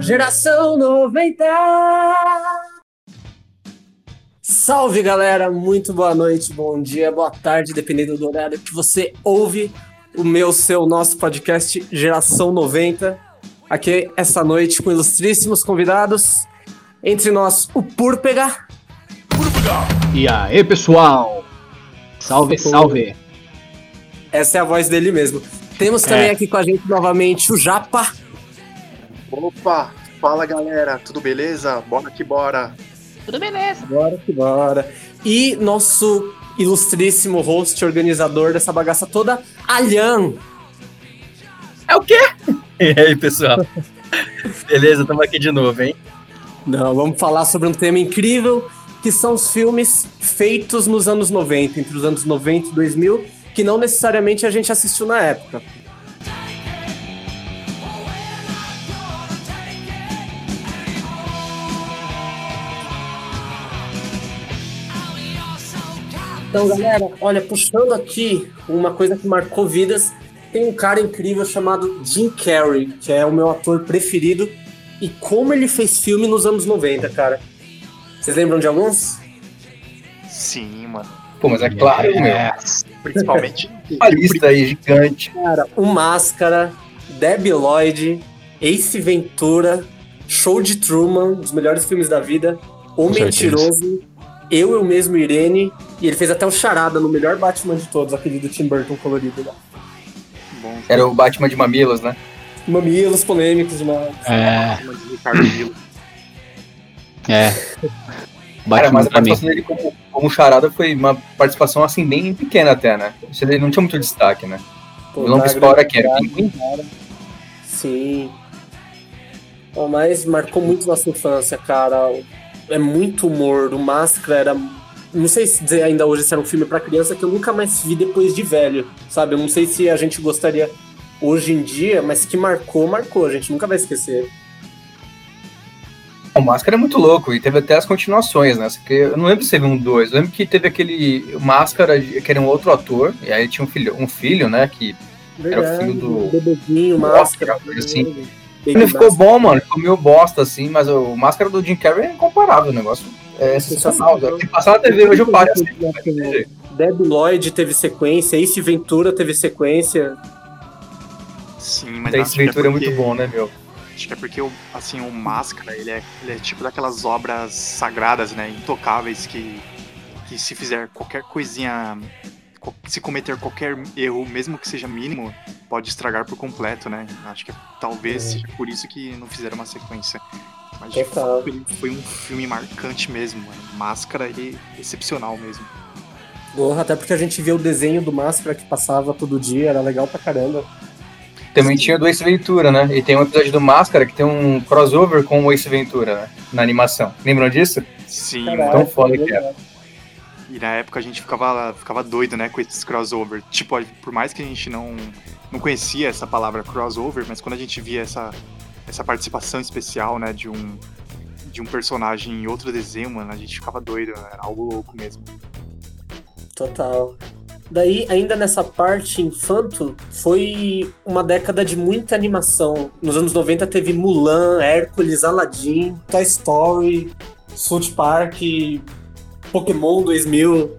Geração 90! Salve galera, muito boa noite, bom dia, boa tarde, dependendo do horário que você ouve o meu, seu, nosso podcast Geração 90. Aqui essa noite com ilustríssimos convidados. Entre nós, o Púrpega. E aí, pessoal? Salve, salve. Essa é a voz dele mesmo. Temos também É. aqui com a gente novamente o Japa. Opa, fala galera, tudo beleza? Bora que bora. Bora que bora. E nosso ilustríssimo host, organizador dessa bagaça toda, Alhan. É o quê? E aí, pessoal? Beleza, estamos aqui de novo, hein? Não, vamos falar sobre um tema incrível, que são os filmes feitos nos anos 90, entre os anos 90 e 2000, que não necessariamente a gente assistiu na época. Então, galera, olha, puxando aqui uma coisa que marcou vidas, tem um cara incrível chamado Jim Carrey, que é o meu ator preferido, e como ele fez filme nos anos 90, cara. Vocês lembram de alguns? Sim, mano. Pô, mas é claro, meu. Principalmente. Uma lista aí gigante. Cara, o Máscara, Debbie Lloyd, Ace Ventura, Show de Truman, os melhores filmes da vida, O Com certeza. Mentiroso, Eu, Eu Mesmo, Irene, e ele fez até o Charada no melhor Batman de todos, aquele do Tim Burton colorido lá. Bom, Era o Batman de Mamilos, né? Mamilos polêmicos demais. É, de Ricardo é. Cara, mas a participação dele como, como charada foi uma participação, assim, bem pequena até, né? Isso ele não tinha muito destaque, né? Pô, O vilão principal era Pinguim? cara. Sim. Bom, mas marcou muito nossa infância, cara. É muito humor. O Máscara era. Não sei se dizer ainda hoje se era um filme pra criança que eu nunca mais vi depois de velho, sabe? Eu não sei se a gente gostaria hoje em dia, mas que marcou, marcou. A gente nunca vai esquecer. O Máscara é muito louco e teve até as continuações, né? Só que Eu não lembro se teve um dois. Eu lembro que teve aquele Máscara, que era um outro ator, e aí tinha um filho, um filho né? Que Era o filho do- Bebezinho, do Máscara. Oscar, assim. Baby ele ficou Máscara. bom, mano. Ficou meio bosta, assim, mas o Máscara do Jim Carrey é incomparável o negócio. É sensacional. Sensacional. Se passar na TV hoje eu paro assim. Debbie Lloyd teve sequência, Ace Ventura teve sequência. Sim, mas que é Ventura é porque- muito bom, né, meu? Acho que é porque, o- assim, o Máscara, ele é, ele é tipo daquelas obras sagradas, né? Intocáveis que, que se fizer qualquer coisinha, co- se cometer qualquer erro, mesmo que seja mínimo, pode estragar por completo, né? Acho que talvez É. seja por isso que não fizeram uma sequência. Mas Total. de fato, ele foi um filme marcante mesmo, mano. Máscara, ele é excepcional mesmo. Porra, até porque a gente via o desenho do Máscara que passava todo dia, era legal pra caramba. Também tinha do Ace Ventura, né? E tem um episódio do Máscara que tem um crossover com o Ace Ventura, né? Na animação. Lembram disso? Sim, mano. tão foda que legal. E na época a gente ficava, ficava doido, né, com esses crossover. Tipo, por mais que a gente não, não conhecia essa palavra crossover, mas quando a gente via essa, essa participação especial, né, de um, de um personagem em outro desenho, mano, a gente ficava doido, né? Era algo louco mesmo. Total. Daí, ainda nessa parte infanto, foi uma década de muita animação. Nos anos 90 teve Mulan, Hércules, Aladdin, Toy Story, South Park, Pokémon 2000.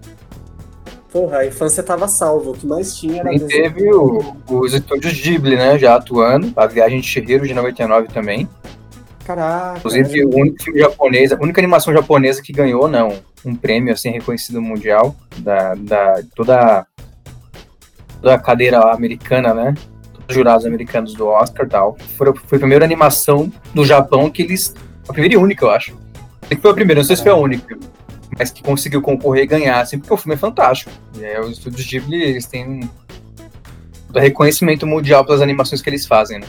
Porra, a infância tava salva. O que mais tinha era E teve o- os estúdios Ghibli, né? Já atuando. A Viagem de Chihiro de 99 também. Caraca. Inclusive, o único filme japonês, a única animação japonesa que ganhou, não, um prêmio assim reconhecido mundial da, da toda, toda a cadeira americana, né? Todos os jurados americanos do Oscar e tal. Foi, foi a primeira animação do Japão que eles. A primeira e única, eu acho. Que foi a primeira, não sei se foi a única. Mas que conseguiu concorrer e ganhar, assim, porque o filme é fantástico. E é, os estúdios Ghibli, eles têm um reconhecimento mundial pelas animações que eles fazem, né?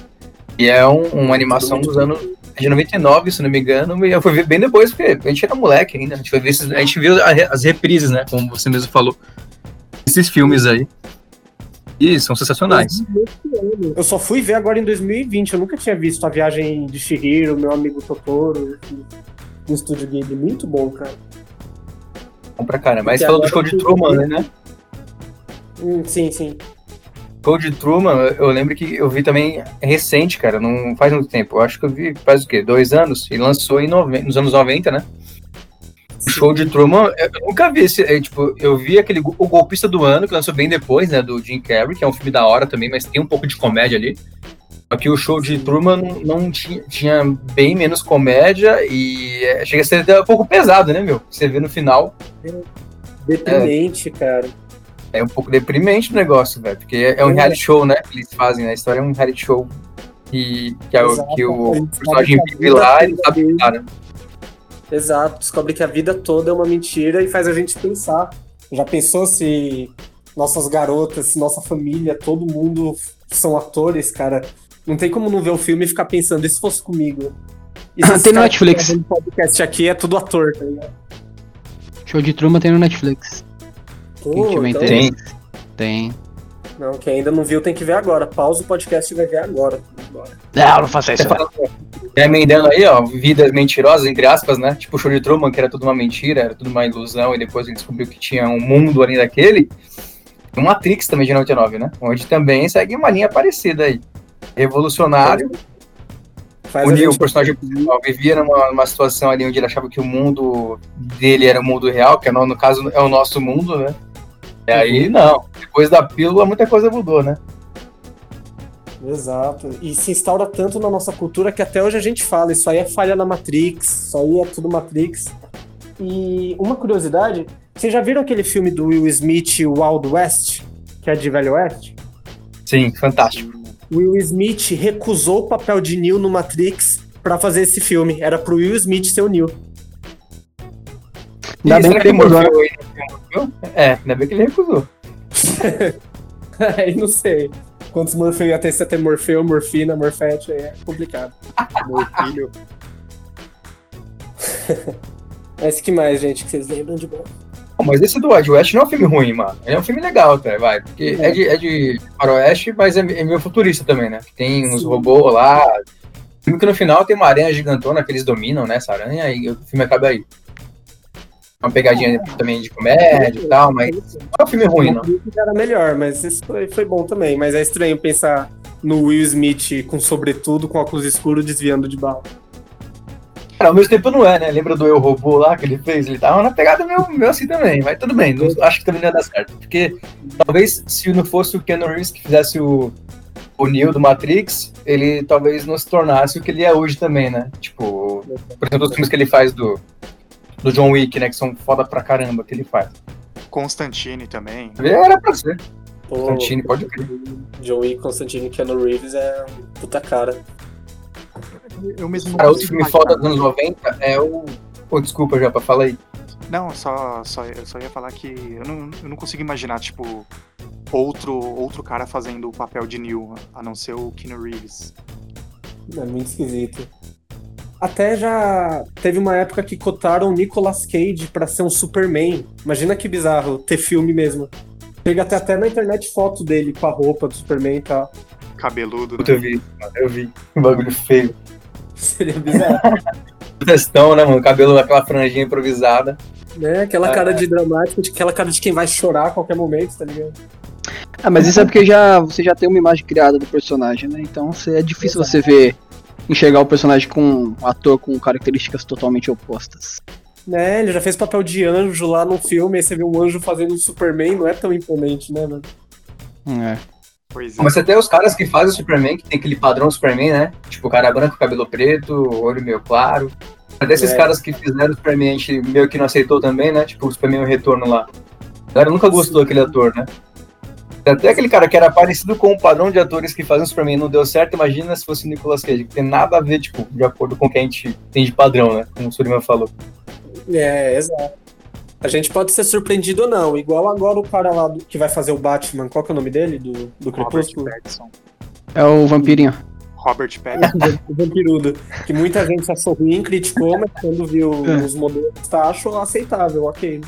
E é um, uma animação dos anos de 99, se não me engano, e eu fui ver bem depois, porque a gente era moleque ainda, a gente, foi ver esses- a gente viu as reprises, né, como você mesmo falou, esses filmes aí, e são sensacionais. Eu só fui ver agora em 2020. Eu nunca tinha visto a viagem de Shihiro, meu amigo Totoro, do estúdio Ghibli. Muito bom, cara. Bom pra caramba. Mas falou do show de Truman, né? Hum, sim, sim. Show de Truman, eu- lembro que eu vi também recente, cara, não faz muito tempo. Eu acho que eu vi faz o quê? Dois anos? E lançou em noven- nos anos 90, né? O Show de Truman, eu nunca vi esse. é, tipo, eu vi aquele O Golpista do Ano, que lançou bem depois, né? Do Jim Carrey, que é um filme da hora também, mas tem um pouco de comédia ali. Só que o show de Truman não, não tinha, tinha bem menos comédia e é, chega a ser até um pouco pesado, né, meu? Você vê no final, Deprimente, cara. É um pouco deprimente o negócio, velho. Porque é, um É. reality show, né? Que eles fazem, né? A história é um reality show. Que, que, é Exato. que o personagem vive lá e não sabe lidar, né? Exato, descobre que a vida toda é uma mentira e faz a gente pensar. Já pensou se nossas garotas, se nossa família, todo mundo são atores, cara? Não tem como não ver o filme e ficar pensando, e se fosse comigo? E se Ah, tem no Netflix. podcast aqui é tudo ator, tá ligado? Show de Truman tem no Netflix. Pô, tiver então- interesse. Tem. Não, quem ainda não viu tem que ver agora. Pausa o podcast e vai ver agora. Agora. Não, não faça isso. Você fala, já emendando aí, ó, vidas mentirosas, entre aspas, né? Tipo o show de Truman, que era tudo uma mentira, era tudo uma ilusão, e depois a gente descobriu que tinha um mundo ali daquele. O Matrix também de 99, né? Onde também segue uma linha parecida aí. Revolucionário, Faz o a Neo, o gente... personagem principal, vivia numa, numa situação ali onde ele achava que o mundo dele era o mundo real, que é, no, no caso é o nosso mundo, né? E aí, não. Depois da pílula, muita coisa mudou, né? Exato. E se instaura tanto na nossa cultura que até hoje a gente fala, isso aí é falha na Matrix, isso aí é tudo Matrix. E uma curiosidade, vocês já viram aquele filme do Will Smith, Wild West, que é de Velho Oeste? Sim, fantástico. Will Smith recusou o papel de Neo no Matrix pra fazer esse filme. Era pro Will Smith ser o Neo. Ainda bem que ele morfeu? É, ainda bem que ele recusou. Aí não sei. Quantos Morfeu ia ter se ter Morfeu, Morfina, Morfete, aí é complicado. Meu filho. Mas que mais, gente, que vocês lembram de bom? Não, mas esse do Wild West não é um filme ruim, mano. Ele é um filme legal, cara, vai. Porque é, de, é de faroeste, mas é, é meio futurista também, né? Tem uns Sim. robôs lá. Filme que no final tem uma aranha gigantona que eles dominam, né? Essa aranha, e o filme acaba aí. Uma pegadinha também de comédia e tal, mas é um filme ruim, não. Era melhor, mas isso foi, foi bom também. Mas é estranho pensar no Will Smith com sobretudo, com óculos escuros, desviando de bala. Cara, ao mesmo tempo não é, né? Lembra do Eu Robô lá que ele fez? Ele tava na pegada meio, meio assim também, mas tudo bem. não- acho que também não ia dar certo. Porque talvez se não fosse o Keanu Reeves que fizesse o, o Neo do Matrix, ele talvez não se tornasse o que ele é hoje também, né? Tipo, por exemplo, os filmes que ele faz do, do John Wick, né? Que são foda pra caramba que ele faz. Constantine também. Era pra ser. Pô, Constantine, pode crer. John Wick, Constantine e Keanu Reeves é um puta cara. Eu mesmo não Cara, outro filme foda dos anos 90 é o. Pô, desculpa já pra falar aí. Não, só, só, eu só ia falar que eu não, eu não consigo imaginar, tipo, outro, outro cara fazendo o papel de Neo, a não ser o Keanu Reeves. É muito esquisito. Até já teve uma época que cotaram o Nicolas Cage pra ser um Superman. Imagina que bizarro ter filme mesmo. Chega até, até na internet foto dele com a roupa do Superman e tal. Cabeludo, né? eu vi, mano, eu vi. Um bagulho feio. Seria bizarro. Testão, né, mano? Cabelo, aquela franjinha improvisada. né? Aquela cara de dramático, de- aquela cara de quem vai chorar a qualquer momento, tá ligado? Ah, mas isso é porque já, você já tem uma imagem criada do personagem, né? Então você- é difícil você ver, enxergar o personagem com um ator com características totalmente opostas. Né? Ele já fez papel de anjo lá no filme, aí você vê um anjo fazendo um Superman, não é tão imponente, né, mano? É. Pois é. Mas tem os caras que fazem o Superman, que tem aquele padrão Superman, né? Tipo, o cara branco, cabelo preto, olho meio claro. Mas desses É. caras que fizeram o Superman, a gente meio que não aceitou também, né? Tipo, o Superman o Retorno lá. A galera nunca gostou daquele ator, né? Até aquele cara que era parecido com o padrão de atores que fazem o Superman não deu certo, imagina se fosse o Nicolas Cage, que tem nada a ver, tipo, de acordo com o que a gente tem de padrão, né? Como o Suleiman falou. É, exato. A gente pode ser surpreendido ou não. Igual agora o cara lá do- que vai fazer o Batman, qual que é o nome dele? Do, do Robert Crepúsculo? É o vampirinho. Robert Pattinson. O vampirudo. Que muita gente achou ruim, criticou, mas quando viu É. os modelos, tá, achou aceitável, ok.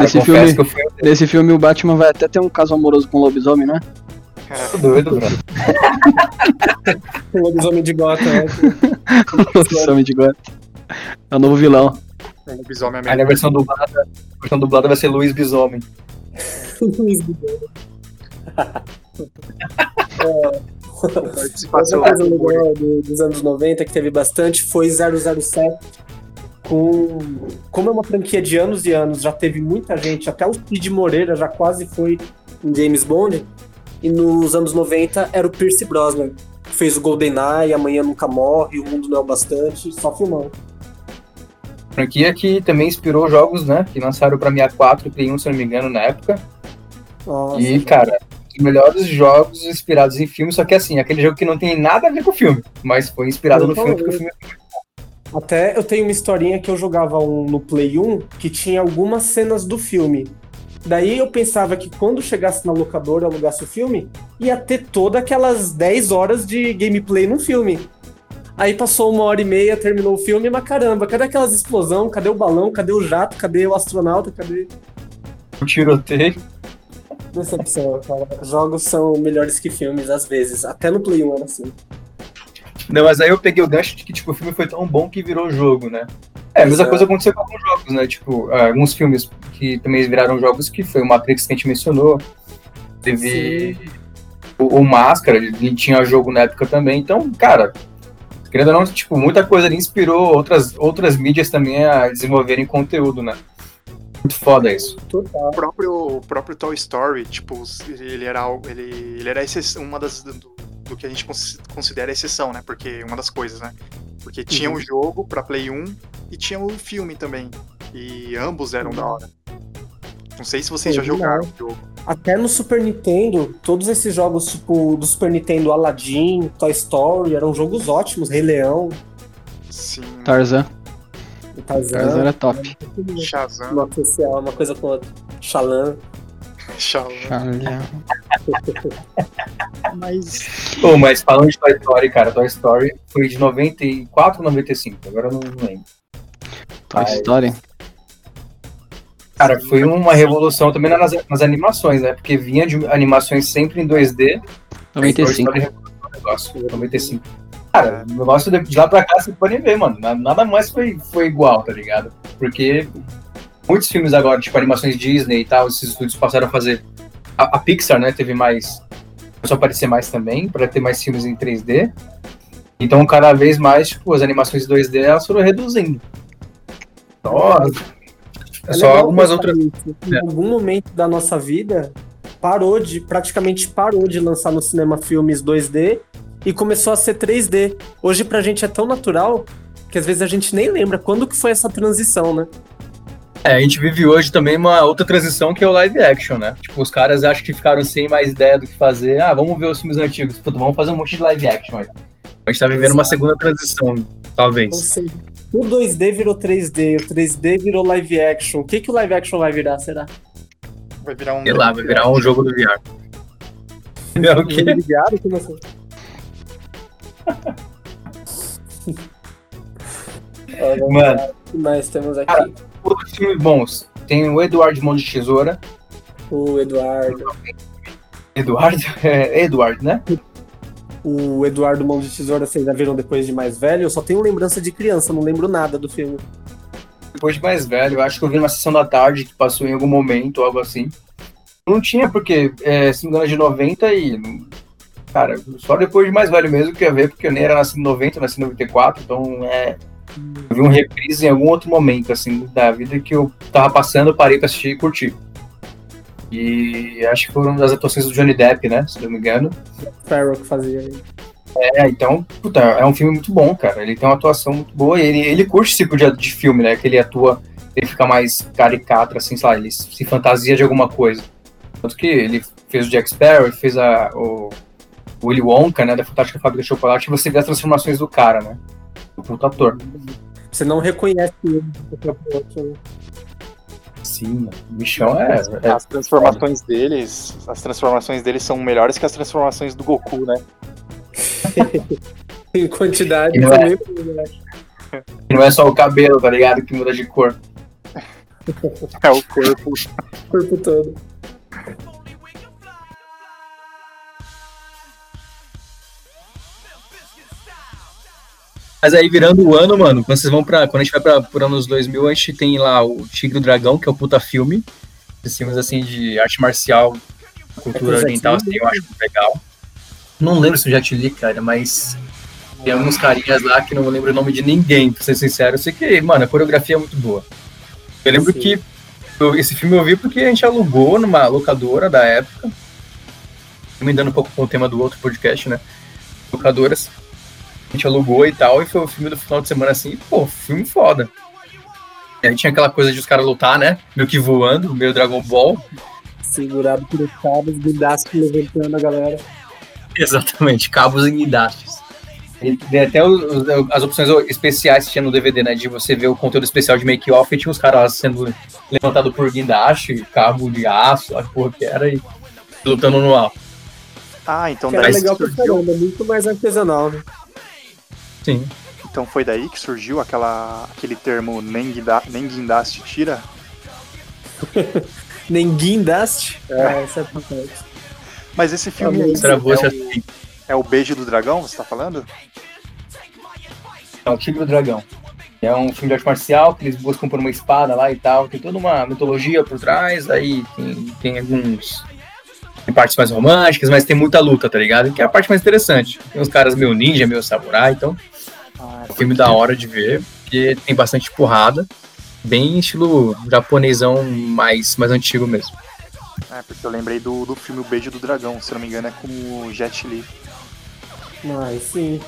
Nesse filme, fui nesse filme o Batman vai até ter um caso amoroso com o lobisomem, né? Cara, muito doido, Bruno. O lobisomem de Gotham, né? lobisomem de Gotham. É o novo vilão. um lobisomem Aí na americano. versão dublada, a versão dublada vai ser Luiz Bisomem. Luiz Guilherme. Outra coisa legal do- dos anos 90 que teve bastante foi 007. Com... Como é uma franquia de anos e anos, já teve muita gente, até o Cid Moreira já quase foi em James Bond. E nos anos 90 era o Pierce Brosnan, que fez o GoldenEye, Amanhã Nunca Morre, O Mundo Não é o Bastante, só filmão. Franquia que também inspirou jogos, né? Que lançaram pra 64 e Play 1, se não me engano, na época. Nossa, E, cara, os melhores jogos inspirados em filme, só que assim, aquele jogo que não tem nada a ver com o filme, mas foi inspirado no filme, porque o filme Até eu tenho uma historinha que eu jogava um no Play 1 que tinha algumas cenas do filme. Daí eu pensava que quando chegasse na locadora e alugasse o filme, ia ter todas aquelas 10 horas de gameplay no filme. Aí passou uma hora e meia, terminou o filme, mas caramba, cadê aquelas explosão? Cadê o balão? Cadê o jato? Cadê o astronauta? Cadê. o tiroteio. Decepção, cara. Jogos são melhores que filmes, às vezes. Até no Play 1 era assim. Não, mas aí eu peguei o gancho de que, tipo, o filme foi tão bom que virou jogo, né? É, a mesma coisa aconteceu com alguns jogos, né? Tipo, alguns filmes que também viraram jogos, que foi o Matrix que a gente mencionou. Teve o, o Máscara, ele tinha jogo na época também. Então, cara, querendo ou não, tipo, muita coisa ali inspirou outras, outras mídias também a desenvolverem conteúdo, né? Muito foda isso. Total. O próprio, o próprio Toy Story, tipo, ele era algo. Ele, ele era uma das. Do, do que a gente cons- considera exceção, né? Porque uma das coisas, né? Porque tinha Uhum. o jogo pra Play 1 e tinha o filme também. E ambos eram da hora. Não sei se vocês Foi já jogaram demais. o jogo. Até no Super Nintendo, todos esses jogos, tipo, do Super Nintendo, Aladdin, Toy Story, eram jogos ótimos. Rei Leão, Sim. Tarzan. Tarzan. Tarzan era top. Shazam. Uma social, uma coisa com outra. Xalan. Charlie. Mas Pô, mas falando de Toy Story, cara, Toy Story foi de 94 ou 95, agora eu não não lembro. Toy Ai. Story. Cara, foi uma revolução também nas, nas animações, né? Porque vinha de animações sempre em 2D. 95. Toy Story revolucionou o negócio, 95. Cara, o negócio de lá pra cá, você pode ver, mano. na- Nada mais foi, foi igual, tá ligado? Porque muitos filmes agora, tipo animações Disney e tal, esses estúdios passaram a fazer. A, a Pixar, né, teve mais. Começou a aparecer mais também, pra ter mais filmes em 3D. Então, cada vez mais, tipo, as animações 2D elas foram reduzindo. Nossa. É só legal algumas outras. nisso. Em algum momento da nossa vida, parou de, praticamente parou de lançar no cinema filmes 2D e começou a ser 3D. Hoje pra gente é tão natural que às vezes a gente nem lembra quando que foi essa transição, né? É, a gente vive hoje também uma outra transição que é o live action, né? Tipo, os caras acham que ficaram sem mais ideia do que fazer. Ah, vamos ver os filmes antigos. Puta, vamos fazer um monte de live action aí. A gente tá vivendo uma segunda transição, Ou talvez. seja, o 2D virou 3D, o 3D virou live action. O que, que o live action vai virar, será? Vai virar um. Sei lá, vai virar um jogo do VR. É o quê? Jogo de viado? Como assim? Mano. O que mais temos aqui? Outros filmes bons. Tem o Eduardo Mão de Tesoura. O Eduardo. Eduardo? É, Eduardo, né? O Eduardo Mão de Tesoura, vocês já viram depois de mais velho? Eu só tenho lembrança de criança, não lembro nada do filme. Depois de mais velho, eu acho que eu vi numa sessão da tarde que passou em algum momento, algo assim. Não tinha, porque, é, se não me engano, é de 90 e. Cara, só depois de mais velho mesmo que eu ia ver, porque eu nem era nascido em 90, eu nasci em 94, então é. Eu vi um reprise em algum outro momento, assim, da vida que eu tava passando, parei pra assistir e curti. E acho que foram das atuações do Johnny Depp, né? Se não me engano. Farrell que fazia. É, então, puta, é um filme muito bom, cara. Ele tem uma atuação muito boa e ele, ele curte esse tipo de, de filme, né? Que ele atua, ele fica mais caricato, assim, sei lá, ele se fantasia de alguma coisa. Tanto que ele fez o Jack Sparrow, ele fez a, o Willy Wonka, né? Da Fantástica Fábrica de Chocolate, e você vê as transformações do cara, né? O puto ator. Você não reconhece ele. do outro. Sim, mano. o bichão é. é As transformações deles, as transformações deles são melhores que as transformações do Goku, né? Em quantidade, Não também. não é só o cabelo, tá ligado? Que muda de cor. É o corpo. O corpo todo. Mas aí, virando o ano, mano, quando vocês vão pra. Quando a gente vai pra, por anos 2000, a gente tem lá o Tigre e o Dragão, que é o puta filme. Esses filmes, assim, de arte marcial cultura É oriental, assim, eu acho legal. Não lembro se o Jet Li, cara, mas tem alguns carinhas lá que não lembro o nome de ninguém, pra ser sincero. Eu sei que, mano, a coreografia é muito boa. Eu lembro Sim. que eu- esse filme eu vi porque a gente alugou numa locadora da época. Me dando um pouco com o tema do outro podcast, né? Locadoras. A gente alugou e tal, e foi o filme do final de semana assim, pô, filme foda. E aí tinha aquela coisa de os caras lutar, né? Meio que voando, meio Dragon Ball. Segurado por cabos, guindaste levantando a galera. Exatamente, cabos e guindastes. E tem até os- as opções especiais que tinha no DVD, né? De você ver o conteúdo especial de make-off e tinha os caras sendo levantados por guindaste, cabo de aço, a porra que era, e lutando no alto. Ah, então Que era daí legal pra caramba, muito mais artesanal, né? Sim. então foi daí que surgiu aquela, aquele termo nem, guinda, nem guindaste tira? Nem guindaste. É, essa é a parte. Mas esse filme Ah, aí mas Travou é, o, assim. é o Beijo do Dragão, você tá falando? É o Tigre e o Dragão. É um filme de arte marcial que eles buscam por uma espada lá e tal. Tem toda uma mitologia por trás, aí tem, tem alguns. Tem partes mais românticas, mas tem muita luta, tá ligado? Que é a parte mais interessante. Tem uns caras meio ninja, meio samurai, então Ah, É um filme da hora de ver, porque tem bastante porrada. Bem estilo japonesão mais, mais antigo mesmo. É, porque eu lembrei do, do filme O Beijo do Dragão, se eu não me engano é com o Jet Li. Mas sim.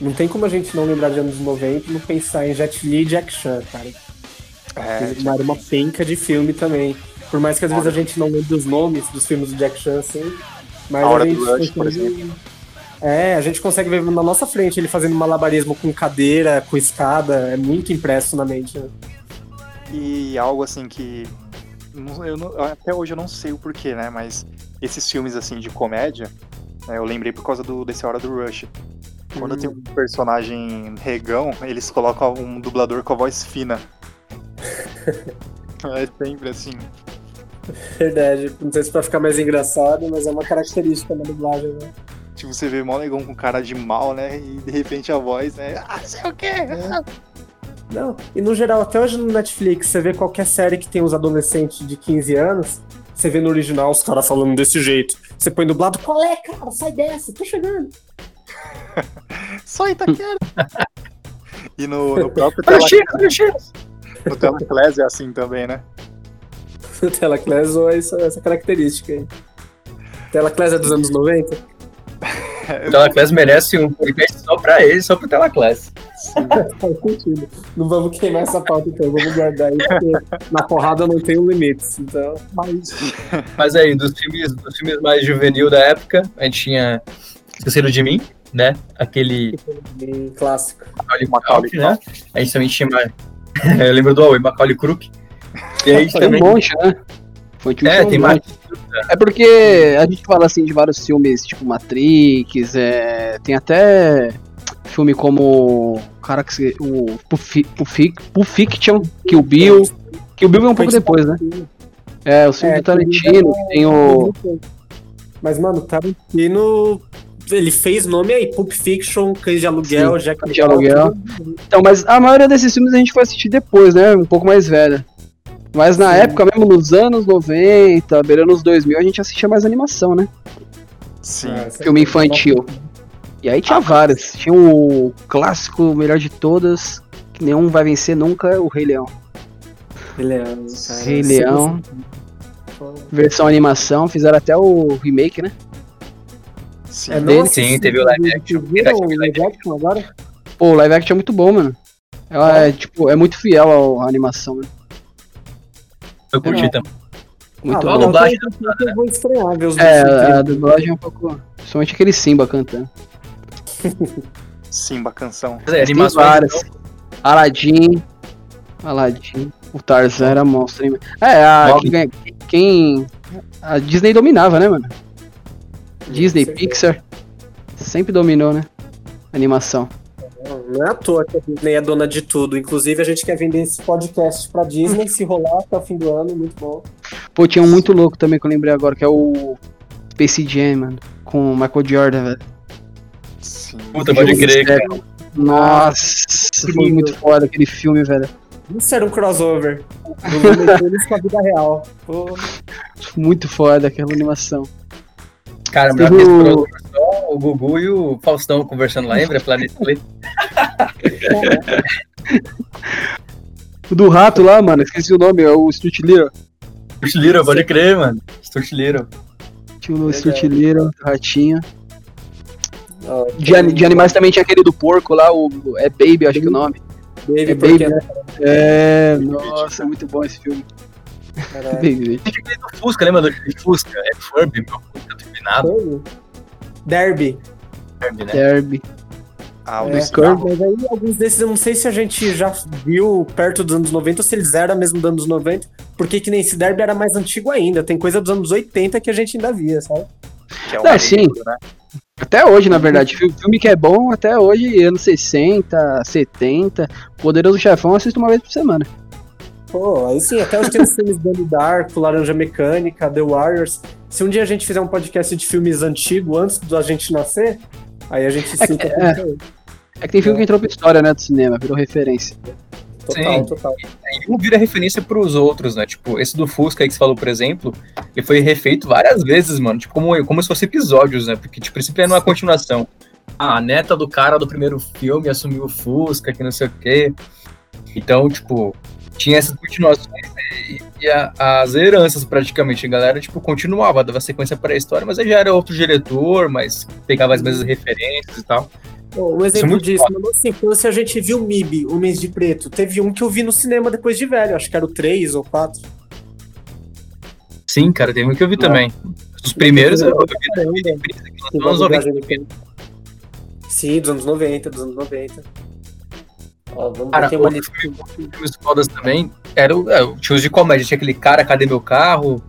Não tem como a gente não lembrar de anos 90 e não pensar em Jet Li e Jack Chan, cara. É, Uma- Era uma penca de filme também. Por mais que às vezes a gente não lembre dos nomes dos filmes do Jack Chan, assim. Mas A Hora gente do Rush, por consegue- É, a gente consegue ver na nossa frente ele fazendo malabarismo com cadeira, com escada. É muito impresso na mente. né? E algo assim que. eu não- até hoje eu não sei o porquê, né? Mas esses filmes assim de comédia, né, eu lembrei por causa do, desse Hora do Rush. Quando tem um personagem regão, eles colocam um dublador com a voz fina. é sempre assim. Verdade. Não sei se pra ficar mais engraçado, mas é uma característica da dublagem, né? Tipo, você vê mó negão com cara de mal, né? E de repente a voz, né? Ah, sei o quê? Não, e no geral, até hoje no Netflix, você vê qualquer série que tem os adolescentes de 15 anos, você vê no original os caras falando desse jeito. Você põe dublado, qual é, cara? Sai dessa, tô chegando. Só Itaquera. e no, no próprio Tela- no Telaclass é assim também, né? O Telaclass ou essa, essa característica aí. Telaclass é dos anos 90? O Telaclass merece um podcast só pra ele, só pro Telaclass. Faz sentido. Não vamos queimar essa pauta então, vamos guardar aí, porque na porrada não tem limites. Então, Mas Mas aí, dos filmes, dos filmes mais juvenil da época, a gente tinha Esqueceram de Mim, né? Aquele bem clássico. Macaulay Macaulay né? A gente também tinha... Eu lembro do Huawei, Macaulay Culkin. E a gente Tem um também... monte, né? Infantil É, tinha um tem mais. É porque a gente fala assim de vários filmes, tipo Matrix, é, tem até filme como. Cara, que se- o Pulp Fiction, Kill Bill. Kill Bill é um pouco depois, né? É, o filme É, do Tarantino, tem o. Mas, mano, Tarantino. Ele fez nome aí, Pulp Fiction, Cães de Aluguel, Jack de aluguel. Então, mas a maioria desses filmes a gente foi assistir depois, né? Um pouco mais velha. Mas na Sim. época, mesmo nos anos 90, beirando os 2000, a gente assistia mais animação, né? sim. É, Filme infantil. E aí tinha vários. Tinha o clássico, o melhor de todas, que nenhum vai vencer nunca, o Rei Leão. Rei Leão, cara. Rei Leão, versão animação, fizeram até o remake, né? Sim. É, dele, sim, teve o live action. Viram o live action agora? Pô, o live action é muito bom, mano. Ela é, tipo, é muito fiel ao- à animação, né? Eu curti também. Muito ah, a dublagem eu vou estrear, ver os É, a dublagem é um pouco. Principalmente aquele Simba cantando. Simba canção. Mas é, tem animações, várias. então, Aladdin. Aladdin. O Tarzan era monstro, hein? É, a, Bob. que ganha- quem. A Disney dominava, né, mano? Disney. Pixar. Sempre dominou, né? Animação. Não é à toa que a Disney é dona de tudo. Inclusive, a gente quer vender esse podcast pra Disney, se rolar até o fim do ano, muito bom. Pô, tinha um muito louco também que eu lembrei agora, que é o Space Jam, mano. Com o Michael Jordan, velho. Sim. Puta, pode crer, cara. Nossa, foi muito foda aquele filme, velho. Isso era um crossover. Do com a vida real. Pô, Muito foda aquela animação. Cara, melhor que esse crossover o Gugu e o Faustão conversando lá, lembra? Planeta Play. O do rato lá, mano, esqueci o nome, é o Stuart Little. Little, pode crer, mano. Little. Tinha o Stuart Little, ratinho. Ó, De, de animais também tinha aquele do porco lá, o é Baby, acho que é o nome. Baby, É Baby, né? É, nossa, muito bom esse filme. Caralho. Baby. Tem aquele do Fusca, lembra do Fusca? É Furby, meu Fusca turbinado. Derby. Furby, né? Derby. Ah, o É, mas aí alguns desses eu não sei se a gente já viu perto dos anos 90 ou se eles eram mesmo dos anos 90, porque que nem esse Derby era mais antigo ainda. Tem coisa dos anos 80 que a gente ainda via, sabe? Que é É, sim. né? Até hoje, na verdade. Fi- Filme que é bom, até hoje, anos 60, 70. Poderoso Chefão assisto uma vez por semana. Pô, aí sim, até os filmes Donnie Darko, Laranja Mecânica, The Warriors. Se um dia a gente fizer um podcast de filmes antigos antes da gente nascer, aí a gente É cita que- é. É que tem filme que entrou pra história, né, do cinema, virou referência. Total, Sim. total. E um vira referência pros outros, né? Tipo, esse do Fusca aí que você falou, por exemplo, ele foi refeito várias vezes, mano. Tipo, como, como se fosse episódios, né? Porque, tipo, sempre é numa continuação. Ah, a neta do cara do primeiro filme assumiu o Fusca, que não sei o quê. Então, tipo, tinha essas continuações e, e a- as heranças, praticamente. A galera, tipo, continuava, dava sequência pra história, mas aí já era outro diretor, mas pegava as mesmas referências e tal. Pô, um é exemplo muito disso, na nossa infância a gente viu MIB, Homens de Preto. Teve um que eu vi no cinema depois de velho, acho que era o 3 ou 4. Sim, cara, teve um que eu vi também. Os primeiros eu vi nos anos 90. Sim, dos anos 90, dos anos 90. Ó, vamos Cara, uma lista. filmes fodas também era o, é, tinha os de comédia, tinha aquele cara, cadê meu carro?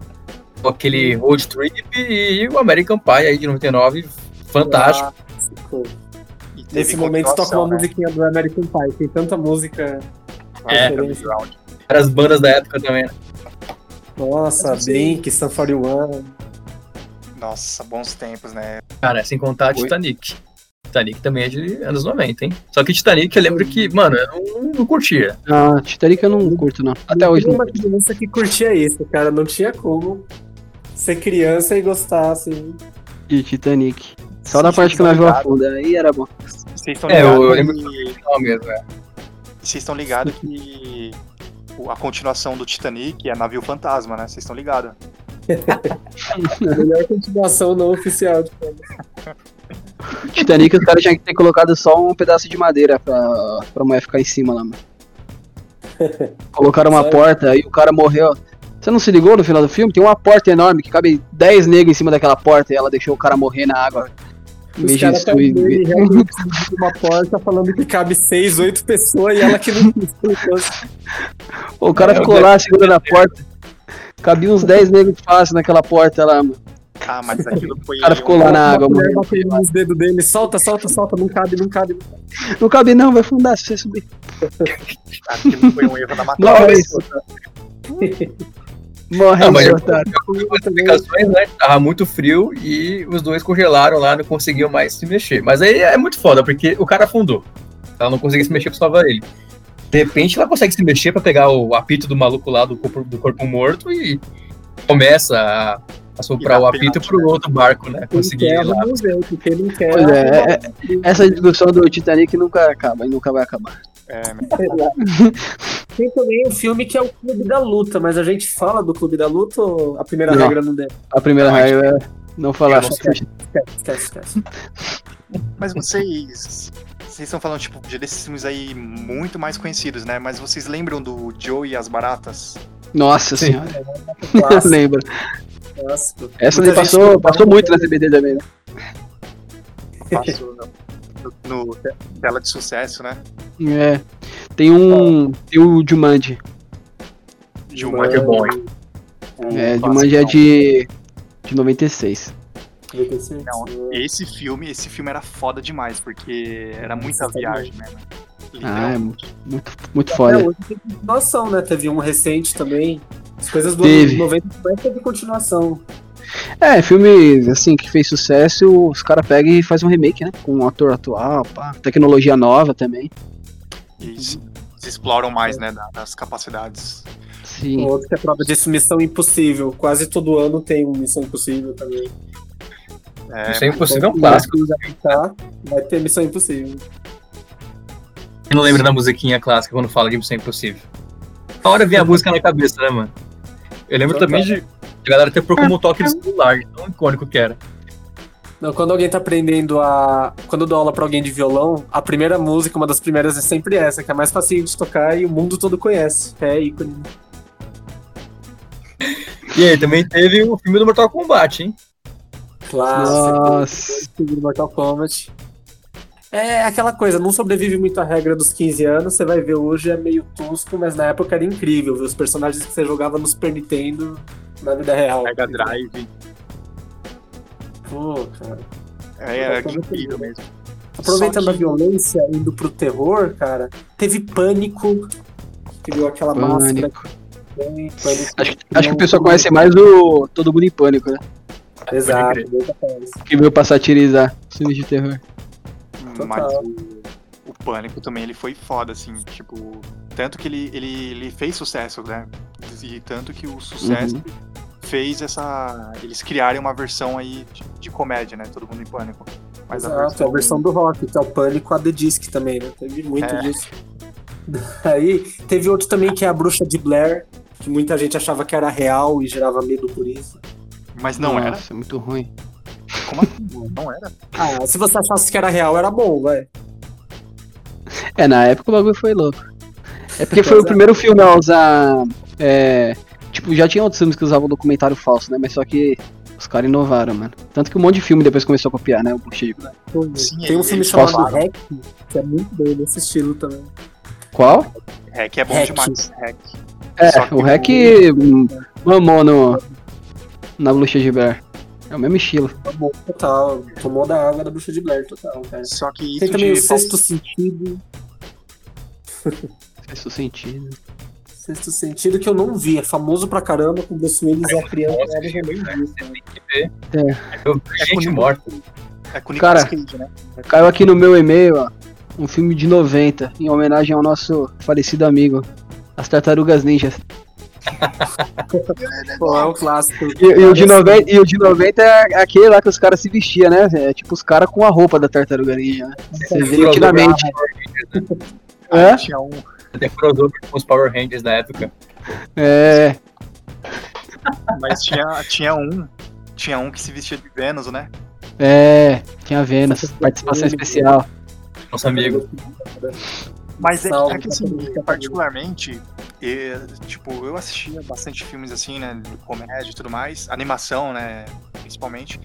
Aquele Road Trip e o American Pie aí de 99, fantástico. Clássico. E Nesse momento toca uma né? musiquinha do American Pie. Tem tanta música. É. Era as bandas da época também. né? Nossa, Sim. Blink, Sun 41. Nossa, bons tempos, né? Cara, sem contar Oi? Titanic. Titanic também é de anos 90, hein? Só que Titanic eu lembro que, mano, eu não, não curtia. Ah, Titanic eu não curto, não. Até hoje Tinha não. uma criança que curtia isso, cara. Não tinha como ser criança e gostar, assim. De Titanic. Só da Vocês parte que viu ligados- afunda, aí era bom. Vocês estão É, eu- ligados eu lembro que... Não, mesmo, é. Vocês estão ligados que o- a continuação do Titanic é Navio Fantasma, né? Vocês estão ligados? A melhor continuação não oficial. Titanic os caras tinham que ter colocado só um pedaço de madeira pra, pra mulher ficar em cima lá, mano. Colocaram uma Sério? porta e o cara morreu. Você não se ligou no final do filme? Tem uma porta enorme que cabe 10 negros em cima daquela porta e ela deixou o cara morrer na água. Em vez de destruir. uma porta falando que cabe seis, oito pessoas e ela que não o cara É, ficou lá segurando a porta. Cabia uns 10 negros fácil naquela porta lá, mano. Ah, mas aquilo foi. O cara ficou lá na água, mano. nos dedos dele, solta, solta, solta, não cabe, não cabe. Não cabe não, vai fundar se você subir. Aquilo foi um erro da Morre, matéria. Morre, Não, mas eu- explicações, né? Tava muito frio e os dois congelaram lá, não conseguiam mais se mexer. Mas aí é muito foda, porque o cara afundou. Ela não conseguia se mexer pra salvar ele. De repente ela consegue se mexer pra pegar o apito do maluco lá do corpo, do corpo morto e começa a, a soprar E o apito pênalti, pro outro barco, né? Quem Conseguir quer, ir lá. vamos ver. Quem não quer. Pois é, é- essa discussão do Titanic nunca acaba e nunca vai acabar. É, Tem também um filme que é o Clube da Luta, mas a gente fala do Clube da Luta ou a primeira Não. regra não deve? A primeira Não, regra é não falar. Eu não sei. Esquece, esquece, esquece. Mas vocês. Vocês estão falando, tipo, de desses filmes aí muito mais conhecidos, né? Mas vocês lembram do Joe e as Baratas? Nossa Sim. senhora, Clássico, lembra. clássico. Essa Muita passou, passou muito na CBD também, né? Passou no, no tela de sucesso, né? É. Tem um. Tem o Jumanji. Jumanji é bom, hein? O É, Jumanji é de. de 96. Não, esse filme, esse filme era foda demais, porque era muita viagem, né? Ah, é muito, muito É, foda. hoje tem continuação, né? Teve um recente também. As coisas do Teve. ano 90 também teve continuação. É, filme assim que fez sucesso, os caras pegam e fazem um remake, né? Com um ator atual, pá. Tecnologia nova também. E se, se exploram mais, né, da- das capacidades. Sim. Outro que é prova disso, Missão Impossível. Quase todo ano tem um Missão Impossível também. É, Missão Impossível é um clássico. Tá? Vai ter Missão Impossível. Eu não lembro da musiquinha clássica quando fala de Missão Impossível. A hora vem a música na cabeça, né, mano? Eu lembro Total. também de a galera ter por como toque de celular, tão icônico que era. Não, quando alguém tá aprendendo a. Quando eu dou aula pra alguém de violão, a primeira música, uma das primeiras, é sempre essa, que é mais fácil de tocar e o mundo todo conhece. É ícone. E aí, também teve o filme do Mortal Kombat, hein? Clássico. Nossa. do Mortal Kombat. É aquela coisa, não sobrevive muito à regra dos 15 anos, você vai ver hoje é meio tosco, mas na época era incrível ver os personagens que você jogava no Super Nintendo na vida real. Mega Drive. Pô, cara. É, era incrível mesmo. Aproveitando Só a que- violência, indo pro terror, cara, teve Pânico, que viu aquela máscara. Pânico. também, Pânico. Acho, que- acho que o pessoal conhece mais o Todo Mundo em Pânico, né? Exato. Que veio pra satirizar filmes de terror. Total. Mas o, o Pânico também ele foi foda, assim, tipo. Tanto que ele, ele, ele fez sucesso, né? E tanto que o sucesso Uhum. fez essa. Eles criarem uma versão aí de, de comédia, né? Todo mundo em pânico. Mas Exato, é a versão do rock, que é o Pânico AD Disc também, né? Teve muito É. disso. Aí teve outro também que é a Bruxa de Blair, que muita gente achava que era real e gerava medo por isso. Mas não era. Nossa, muito ruim. Como assim? Não era? Ah, se você achasse que era real, era bom, vai. É, na época o bagulho foi louco. É porque foi o é. primeiro filme a usar. É, tipo, já tinha outros filmes que usavam documentário falso, né? Mas só que os caras inovaram, mano. Tanto que um monte de filme depois começou a copiar, né? O de Blair. Sim, Tem um filme chamado falaram. Hack, que é muito bem desse estilo também. Qual? Hack é bom Hack. demais. Hack. É, o Hack hum, mamou no, na Bruxa de Blair. É o mesmo estilo. Tomou total. Tomou da água da Bruxa de Blair, total, cara. Só que isso Tem também o de Sexto Sentido. Todo sentido. Sexto Sentido que eu não vi, é famoso pra caramba, com Bruce Willis e a criança. Nossa, era gente, vermelho. Você tem que ver. É. Vi gente morta. É com o Cara, Cage, né? Caiu aqui no meu e-mail, ó. Um filme de 90, em homenagem ao nosso falecido amigo, As Tartarugas Ninjas. Pô, é um clássico. E, e o de 90, e o de 90 é aquele lá que os caras se vestiam, né? É tipo os caras com a roupa da Tartaruga Ninja, né? Você vê nitidamente. É? Tinha um. Até crossover com os Power Rangers da época. É. Mas tinha, tinha um. Tinha um que se vestia de Vênus, né? É. Tinha Vênus, participação especial. Nosso amigo. Mas é, é que assim, particularmente, é, tipo, eu assistia bastante filmes assim, né? De comédia e tudo mais, animação, né? Principalmente.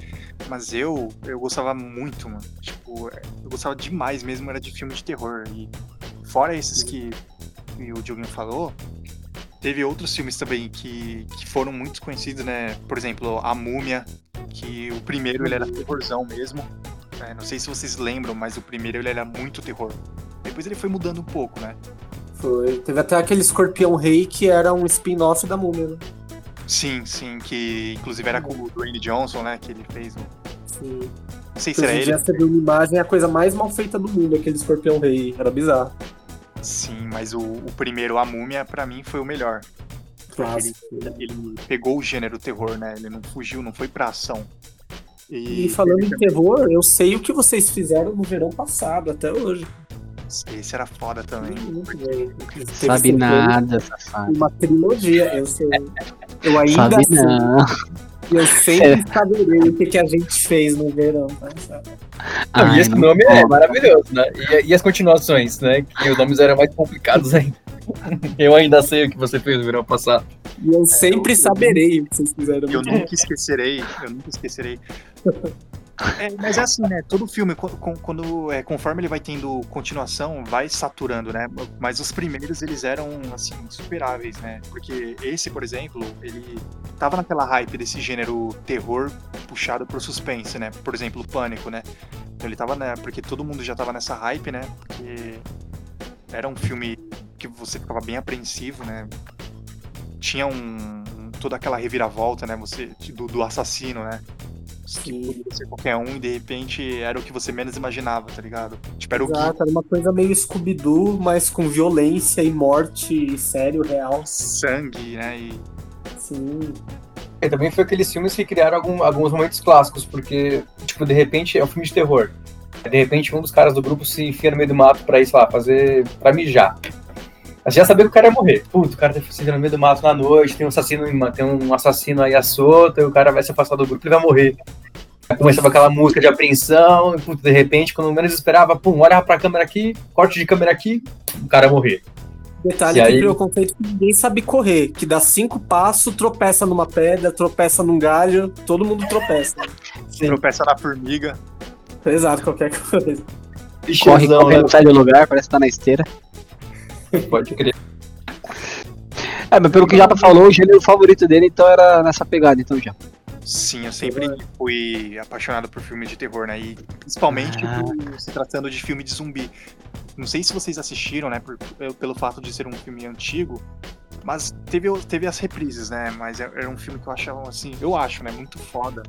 Mas eu, eu gostava muito, mano. Tipo, eu gostava demais mesmo, era de filme de terror. E fora esses que, que o Dioguinho falou, teve outros filmes também que, que foram muito conhecidos, né? Por exemplo, A Múmia, que o primeiro ele era terrorzão mesmo. É, não sei se vocês lembram, mas o primeiro ele era muito terror. Depois ele foi mudando um pouco, né? Foi. Teve até aquele Escorpião Rei que era um spin-off da múmia, né? Sim, sim, que inclusive era com o Dwayne Johnson, né? Que ele fez um. Sim. Não sei se era ele. vê uma imagem, é a coisa mais mal feita do mundo, aquele Escorpião Rei. Era bizarro. Sim, mas o, o primeiro, A Múmia, pra mim foi o melhor. Clássico. Ele pegou o gênero terror, né? Ele não fugiu, não foi pra ação. E, E falando em terror, eu sei o que vocês fizeram no verão passado, até hoje. Esse era foda também. Sabe nada, safado. Uma trilogia, eu sei. Eu ainda Sabe sei. não. E eu sempre saberei o que, que a gente fez no verão, tá? Sabe? Não, Ai, e esse não nome é maravilhoso, né? E, e as continuações, né? Que os nomes eram mais complicados ainda. Eu ainda sei o que você fez no verão passado. E eu sempre saberei o que vocês fizeram. Eu nunca esquecerei, eu nunca esquecerei. É, mas é assim, né? Todo filme, quando, é, conforme ele vai tendo continuação, vai saturando, né? Mas os primeiros, eles eram, assim, insuperáveis, né? Porque esse, por exemplo, ele tava naquela hype desse gênero terror puxado pro suspense, né? Por exemplo, o Pânico, né? Então ele tava, né? Porque todo mundo já tava nessa hype, né? Porque era um filme que você ficava bem apreensivo, né? Tinha um, toda aquela reviravolta, né? Você, do, do assassino, né? Que Sim. poderia ser qualquer um e de repente era o que você menos imaginava, tá ligado? Tipo, era o Exato, era uma coisa meio Scooby-Doo, mas com violência e morte sério, real. sangue, né? E Sim. época também foi aqueles filmes que criaram algum, alguns momentos clássicos, porque, tipo, de repente é um filme de terror. De repente um dos caras do grupo se enfia no meio do mato pra ir, sei lá, fazer. pra mijar. Mas já sabia que o cara ia morrer. Putz, o cara tá se no meio do mato na noite, tem um assassino, tem um assassino aí à solta, e o cara vai se afastar do grupo e vai morrer. Aí começava aquela música de apreensão, e putz, de repente, quando menos esperava, pum, olha pra câmera aqui, corte de câmera aqui, o cara morrer. Detalhe E que aí- criou o conceito que ninguém sabe correr, que dá cinco passos, tropeça numa pedra, tropeça num galho, todo mundo tropeça. Tropeça na formiga. Exato, qualquer coisa. Corre, Bichãozão, corre, né? não sai do lugar, parece que tá na esteira. Pode crer. É, mas pelo que o Japa falou, o gênero favorito dele, então era nessa pegada, então já. Sim, eu sempre fui apaixonado por filmes de terror, né? E principalmente Ah. por se tratando de filme de zumbi. Não sei se vocês assistiram, né? por- pelo- fato de ser um filme antigo. Mas teve, teve as reprises, né? Mas é- era um filme que eu achava, assim, eu acho, né? Muito foda.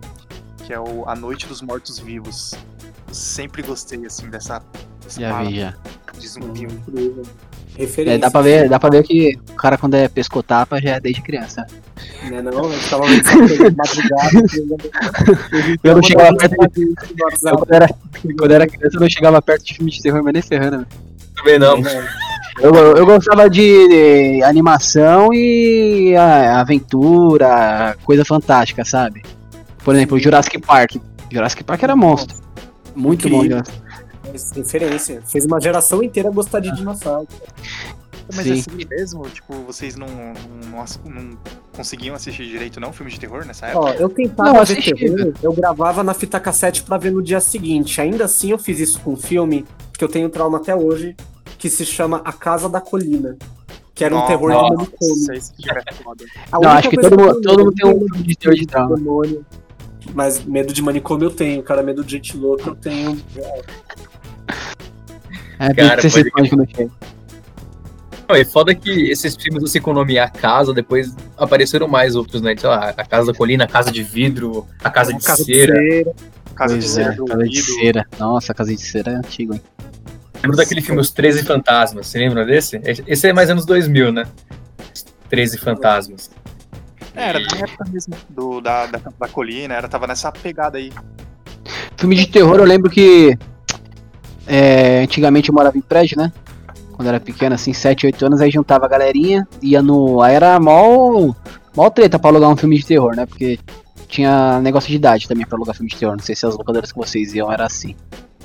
Que é o A Noite dos Mortos Vivos. Eu sempre gostei, assim, dessa, dessa Já vi, já. de zumbi. Incrível. Referência. É, dá pra ver, dá pra ver que o cara quando é pescotapa já é desde criança. Né, não, a gente tava vendo essa coisa de madrugada. Eu não chegava perto de... Eu, quando, era, quando era criança, eu não chegava perto de filme de terror, mas nem ferrando. velho. Também não. Eu, eu gostava de, de animação e a- aventura, coisa fantástica, sabe? Por exemplo, Jurassic Park. Jurassic Park era monstro. Muito bom, Incrível. Referência. Fez uma geração inteira gostar de dinossauro. Mas Sim. é assim mesmo? Tipo, vocês não, não, não conseguiam assistir direito, não? Filme de terror nessa época? Ó, eu tentava Não, ver terror, eu gravava na fita cassete pra ver no dia seguinte. Ainda assim, eu fiz isso com um filme que eu tenho trauma até hoje, que se chama A Casa da Colina. Que era um Nossa, terror de manicômio. Nossa, esse filme é Não, acho que todo mundo- todo mundo tem um medo filme de terror de trauma. demônio. Mas medo de manicômio eu tenho, cara. Medo de gente louca eu tenho. É, Cara, bem que você pode- pode quando chega. Não, é foda que esses filmes você economia a casa, depois apareceram mais outros, né? Sei lá, a Casa da Colina, a Casa de Vidro, a Casa de Casa de Cera. Casa de Cera é, casa de cera. Nossa, casa de cera é antigo, hein? Lembra daquele filme Os 13 Fantasmas? Você lembra desse? Esse é mais anos 2000, né? Os 13 Fantasmas. É, era da época mesmo do, da, da, da colina, era, tava nessa pegada aí. Filme de terror, eu lembro que é, antigamente eu morava em prédio, né? Quando era pequeno, assim, 7, 8 anos, aí juntava a galerinha, ia no. Aí era mó, mó treta pra alugar um filme de terror, né? Porque tinha negócio de idade também pra alugar filme de terror. Não sei se as locadoras que vocês iam era assim.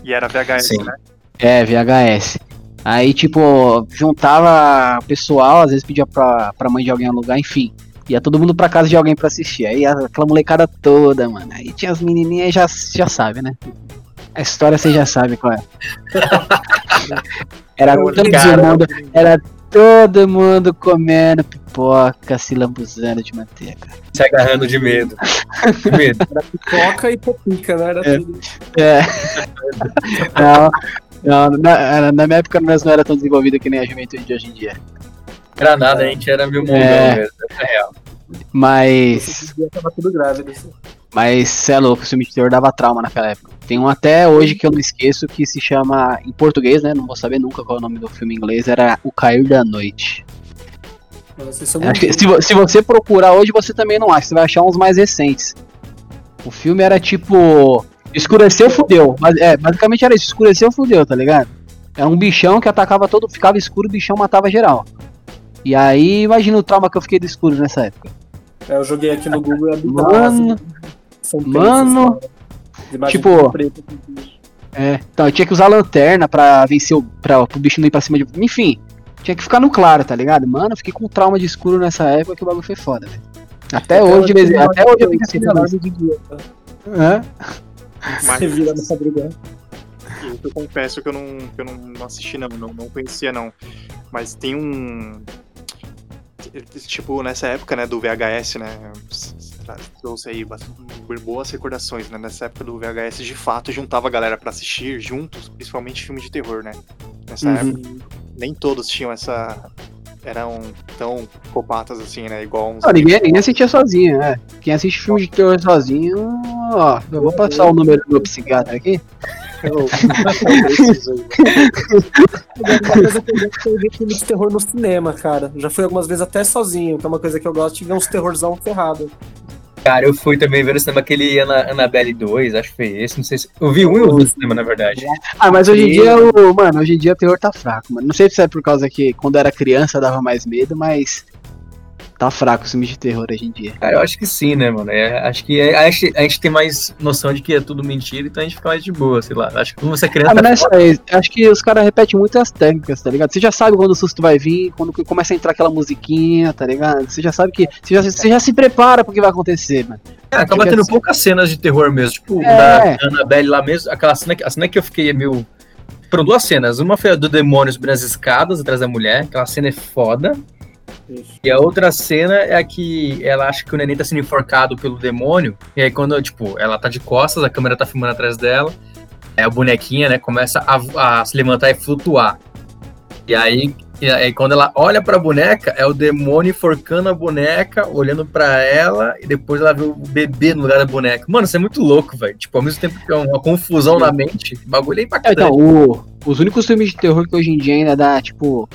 E era VHS, Sim. né? É, VHS. Aí, tipo, juntava o pessoal, às vezes pedia pra, pra mãe de alguém alugar, enfim. Ia todo mundo pra casa de alguém pra assistir. Aí aquela molecada toda, mano. Aí tinha as menininhas, já, já sabe, né? A história você já sabe qual é. Era todo Cara, mundo, era todo mundo comendo pipoca, se lambuzando de manteiga. Se agarrando de medo. De medo. Pipoca e popica, né? Era É. tudo. É. não, não, na, na minha época nós não era tão desenvolvido que nem a juventude de hoje em dia. Era nada, a gente era meio mundão É. mesmo. É real. Mas. Dia tava tudo grávido. assim. Mas cê é louco, o filme de terror dava trauma naquela época. Tem um até hoje que eu não esqueço que se chama, em português, né? Não vou saber nunca qual é o nome do filme em inglês, era O Cair da Noite. Que muito- se, se você procurar hoje, você também não acha, você vai achar uns mais recentes. O filme era tipo. Escureceu, fudeu. Mas, é, basicamente era isso, escureceu, fudeu, tá ligado? Era um bichão que atacava todo, ficava escuro, o bichão matava geral. E aí, imagina o trauma que eu fiquei do escuro nessa época. É, eu joguei aqui no Google e abri Mano, São mano, tipo, bicho. É, então eu tinha que usar lanterna pra vencer o. Pra, pro bicho não ir pra cima de. Enfim, tinha que ficar no claro, tá ligado? Mano, eu fiquei com trauma de escuro nessa época que o bagulho foi foda, velho. Até hoje, de vez em- até hoje eu fico assim, Você né? de dia, tá? Mas Você vira na madrugada. eu, eu confesso que eu não, que eu não, não assisti, não, não, não conhecia, não. Mas tem um. Tipo, nessa época, né, do VHS, né? Trouxe aí bastante- boas recordações, né? Nessa época do VHS, de fato, juntava a galera pra assistir juntos, principalmente filme de terror, né? Nessa Uhum. época, nem todos tinham essa. Eram tão copatas assim, né? Igual uns. Não, ninguém, ninguém assistia sozinho, é. Quem assiste filme de terror sozinho, ó, eu vou passar o número do meu psiquiatra aqui. Eu preciso aí. Uma coisa que eu gosto é ver filme de terror no cinema, cara. Já fui algumas vezes até sozinho, que é uma coisa que eu gosto de ver uns terrorzão ferrado. Cara, eu fui também ver no cinema aquele Ana, Annabelle 2, acho que foi esse, não sei se. Eu vi um e vi no cinema, na verdade. Ah, mas hoje em dia, o, mano, hoje em dia o terror tá fraco, mano. Não sei se é por causa que quando era criança dava mais medo, mas tá fraco o filme de terror hoje em dia. Cara, eu acho que sim, né, mano? É, acho que é, a, gente, a gente tem mais noção de que é tudo mentira, então a gente fica mais de boa, sei lá. Acho que quando você é criança. Ah, não é Acho que os caras repetem muito as técnicas, tá ligado? Você já sabe quando o susto vai vir, quando começa a entrar aquela musiquinha, tá ligado? Você já sabe que. Você já, você já se prepara pro que vai acontecer, mano. É, acaba tendo assim... poucas cenas de terror mesmo. Tipo, é. da Annabelle lá mesmo, aquela cena, a cena que eu fiquei meio. Foram duas cenas. Uma foi a do demônio subindo as escadas atrás da mulher. Aquela cena é foda. E a outra cena é a que ela acha que o neném tá sendo enforcado pelo demônio. E aí, quando, tipo, ela tá de costas, a câmera tá filmando atrás dela. Aí a bonequinha, né, começa a, a se levantar e flutuar. E aí, e aí, quando ela olha pra boneca, é o demônio enforcando a boneca, olhando pra ela, e depois ela vê o bebê no lugar da boneca. Mano, isso é muito louco, velho. Tipo, ao mesmo tempo que é uma confusão na mente, o bagulho é impactante. É, então, o, os únicos filmes de terror que hoje em dia ainda dá, tipo,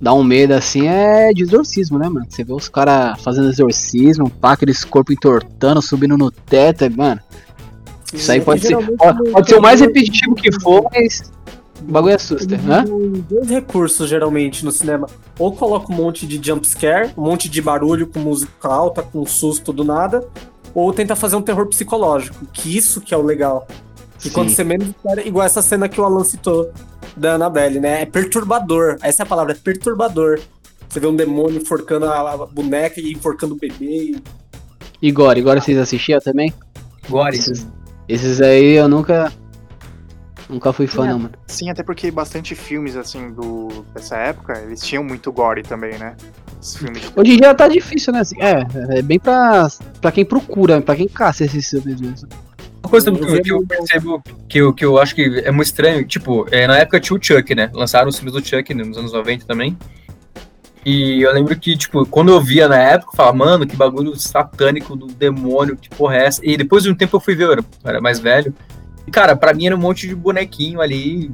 dá um medo assim é de exorcismo, né, mano? Você vê os caras fazendo exorcismo, pá, aqueles corpos entortando, subindo no teto, é, mano. Isso aí pode ser, pode, pode ser o mais repetitivo que for, mas o bagulho assusta, né? dois recursos, geralmente, no cinema. Ou coloca um monte de jump scare, um monte de barulho com música alta, com susto do nada. Ou tenta fazer um terror psicológico, que isso que é o legal. E quando você menos espera, igual essa cena que o Alan citou da Annabelle, né? É perturbador. Essa é a palavra, é perturbador. Você vê um demônio enforcando a boneca e enforcando o bebê. E Gore, Gore vocês assistiam também? Gore. Esses, esses aí eu nunca. Nunca fui fã, sim, não, mano. Sim, até porque bastante filmes, assim, do, dessa época, eles tinham muito gore também, né? Hoje em dia tá difícil, né? Assim, é, é bem pra, pra quem procura, pra quem caça esses filmes mesmo. Uma coisa que, que, eu percebo que eu, que eu acho que é muito estranho, tipo, é, na época tinha o Chuck, né? Lançaram os filmes do Chuck né, nos anos 90 também. E eu lembro que, tipo, quando eu via na época, eu falava, mano, que bagulho satânico do demônio, que porra é essa? E depois de um tempo eu fui ver, eu era, eu era mais velho. E, cara, pra mim era um monte de bonequinho ali,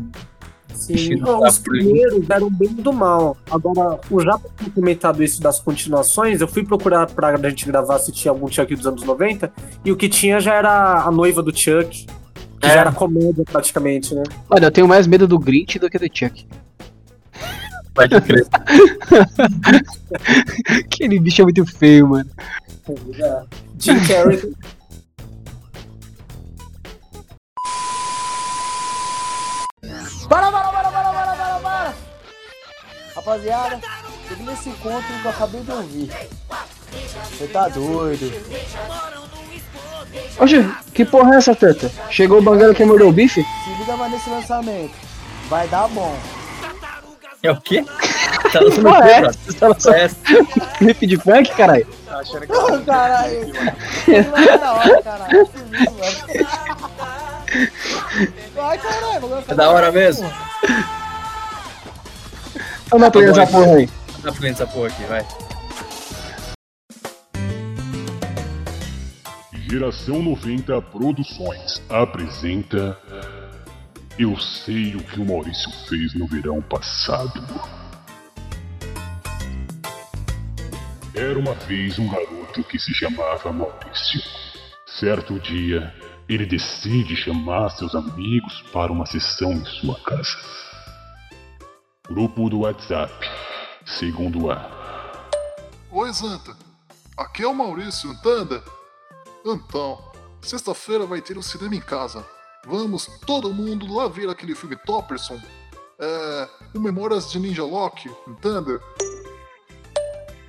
Sim, não, os primeiros eram bem do mal. Agora, o Japa tinha comentado isso das continuações. Eu fui procurar pra gente gravar se tinha algum Chuck dos anos 90. E o que tinha já era a noiva do Chuck. Que é. já era comédia praticamente, né? Olha, eu tenho mais medo do Grinch do que do Chuck. Pode crer. Aquele bicho é muito feio, mano. Jim Carrey Para, para, para, para, para, para, para! Rapaziada, cheguei nesse encontro que eu acabei de ouvir. Você tá doido? Oxe, que porra é essa, Teta? Chegou o banguela que mordeu o bife? Se liga mais nesse lançamento. Vai dar bom. É o quê? Tá lançando o é? Você tá lançando clipe de funk, caralho? Tá achando que... Oh, caralho. Na hora, caralho. Vai, caralho, É da hora mesmo? Vamos aprender essa porra aí. Vamos aprender essa porra aqui, vai. Geração 90 Produções apresenta Eu sei o que o Maurício fez no verão passado. Era uma vez um garoto que se chamava Maurício. Certo dia, ele decide chamar seus amigos para uma sessão em sua casa. Grupo do WhatsApp, segundo A. Oi, Zanta. Aqui é o Maurício, entenda? Então, sexta-feira vai ter um cinema em casa. Vamos todo mundo lá ver aquele filme Topperson. É. O Memórias de Ninja Loki, entende?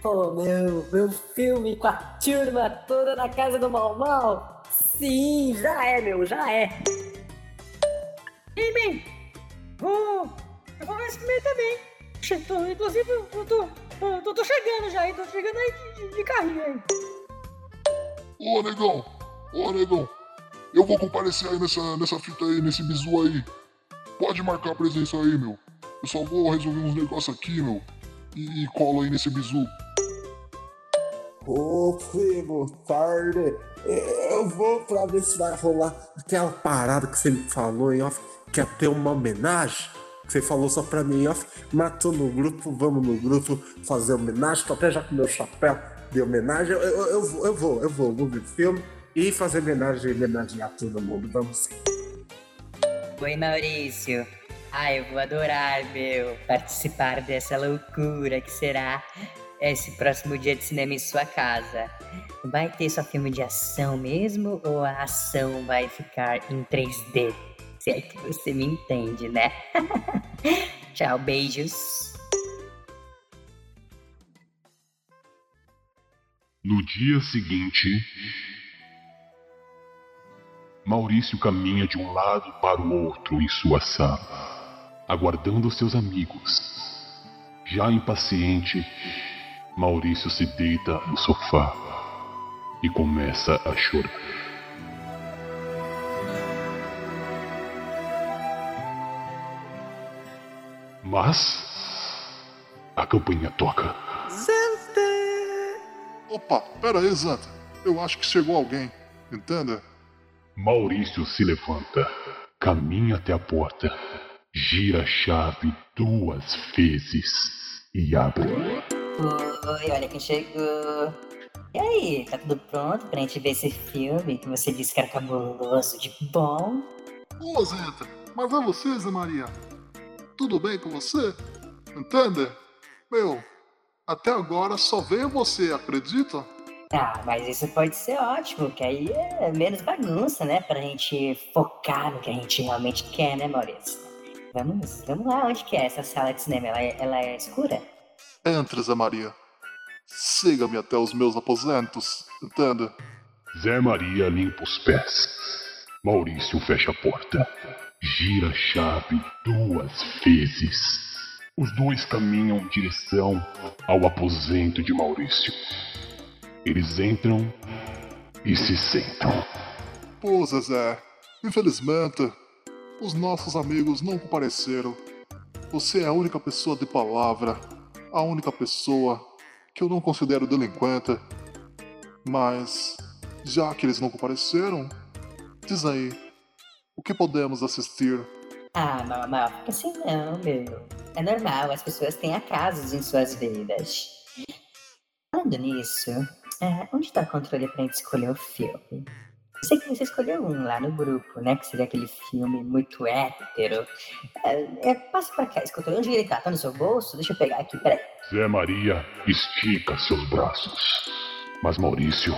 Oh, meu, meu filme com a turma toda na casa do Mal Mal. Sim, já é, meu, já é. Ei, man, vou. Eu vou ver esse filme também. Tô, inclusive, eu tô, tô, tô, chegando já, tô chegando aí de, de, de carrinho aí. Ô, negão, ô, negão, eu vou comparecer aí nessa, nessa fita aí, nesse bizu aí. Pode marcar a presença aí, meu. Eu só vou resolver uns negócios aqui, meu. E, e colo aí nesse bizu. Ô, Febo, tarde. Eu vou pra ver se vai rolar aquela parada que você me falou em off, que ia ter uma homenagem. Que você falou só pra mim em off. Matou no grupo, vamos no grupo fazer homenagem. Tô até já com meu chapéu de homenagem. Eu, eu, eu vou, eu vou, eu vou, vou ver filme e fazer homenagem, homenagear todo mundo. Vamos sim. Oi, Maurício. Ah, eu vou adorar, meu, participar dessa loucura que será esse próximo dia de cinema em sua casa. Vai ter só filme de ação mesmo ou a ação vai ficar em 3D? Se é que você me entende, né? Tchau, beijos. No dia seguinte, Maurício caminha de um lado para o outro em sua sala, aguardando seus amigos. Já impaciente, Maurício se deita no sofá e começa a chorar. Mas a campainha toca. Opa, pera aí, Zanta. Eu acho que chegou alguém. Entenda? Maurício se levanta, caminha até a porta, gira a chave duas vezes e abre. Oi, olha quem chegou. E aí, tá tudo pronto pra gente ver esse filme que você disse que era cabuloso de bom? Ô, Zenta, mas é você, Zé Maria? Tudo bem com você? Entenda? Meu, até agora só veio você, acredita? Ah, mas isso pode ser ótimo, que aí é menos bagunça, né? Pra gente focar no que a gente realmente quer, né, Maurício? Vamos, vamos lá, onde que é essa sala de cinema? Ela é, ela é escura? Entre, Zé Maria. Siga-me até os meus aposentos, entenda? Zé Maria limpa os pés. Maurício fecha a porta. Gira a chave duas vezes. Os dois caminham em direção ao aposento de Maurício. Eles entram e se sentam. Pô, Zezé, infelizmente, os nossos amigos não compareceram. Você é a única pessoa de palavra, a única pessoa que eu não considero delinquente. Mas, já que eles não compareceram, diz aí, o que podemos assistir? Ah, mal, mal, fica assim não, meu. É normal, as pessoas têm acasos em suas vidas. Falando nisso, é, onde tá o controle pra gente escolher o filme? Eu sei que você escolheu um lá no grupo, né? Que seria aquele filme muito hétero. É, é, passa pra cá, controle. Onde ele tá? Tá no seu bolso? Deixa eu pegar aqui, peraí. Zé Maria estica seus braços. Mas Maurício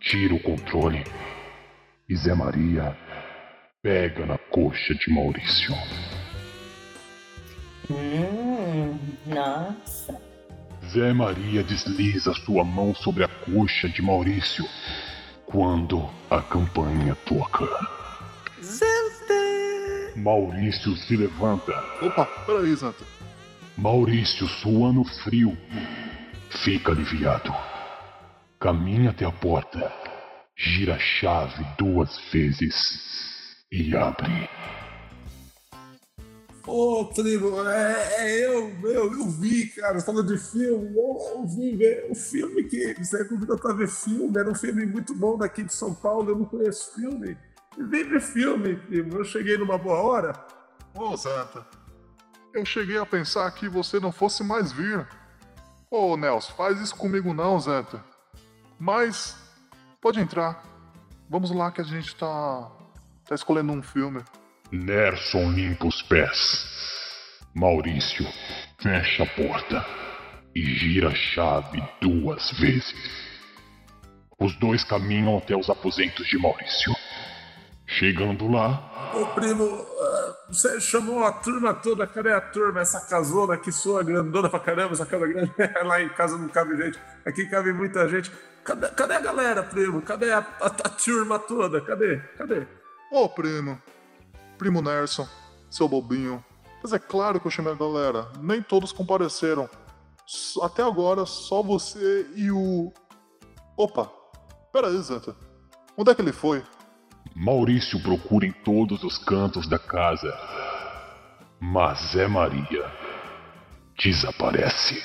tira o controle. E Zé Maria pega na coxa de Maurício. Hum, nossa. Zé Maria desliza sua mão sobre a coxa de Maurício quando a campainha toca. Maurício se levanta. Opa, peraí, Zanta. Maurício, suando frio, fica aliviado. Caminha até a porta, gira a chave duas vezes e abre. Ô, primo, é, é eu, meu, eu vi, cara, falou de filme, eu, eu vi ver o filme que você convidou pra ver filme, era um filme muito bom daqui de São Paulo, eu não conheço filme. Vem ver filme, primo, eu cheguei numa boa hora. Ô, Zanta, eu cheguei a pensar que você não fosse mais vir. Ô, Nelson, faz isso comigo não, Zanta. Mas, pode entrar. Vamos lá que a gente tá, tá escolhendo um filme. Nerson limpa os pés. Maurício fecha a porta e gira a chave duas vezes. Os dois caminham até os aposentos de Maurício. Chegando lá, Ô, primo, ah, você chamou a turma toda, cadê a turma? Essa casona que soa grandona pra caramba, essa casa grande, lá em casa não cabe gente, aqui cabe muita gente. Cadê, cadê a galera, primo? Cadê a, a- a turma toda? Cadê? Cadê? Ô, primo. Primo Nerson, seu bobinho. Mas é claro que eu chamei a galera. Nem todos compareceram. Até agora, só você e o. Opa! Pera aí, Zanta. Onde é que ele foi? Maurício procura em todos os cantos da casa. Mas Zé Maria desaparece.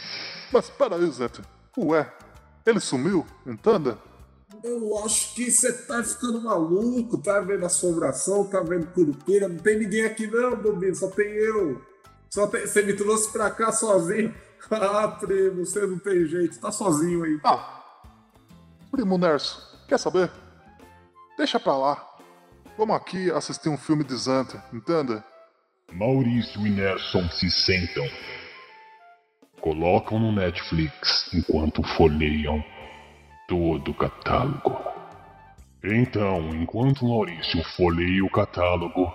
Mas pera aí, Zanta. Ué, ele sumiu? Entenda? Eu acho que você tá ficando maluco, tá vendo assombração, tá vendo curupira, não tem ninguém aqui não, bobinho, só tem eu. Só tem, você me trouxe pra cá sozinho. Ah, primo, você não tem jeito, tá sozinho aí. Ah, Primo Nerso, quer saber? Deixa pra lá. Vamos aqui assistir um filme de Zanta, entenda? Maurício e Nerson se sentam. Colocam no Netflix enquanto folheiam todo o catálogo. Então, enquanto Maurício folheia o catálogo,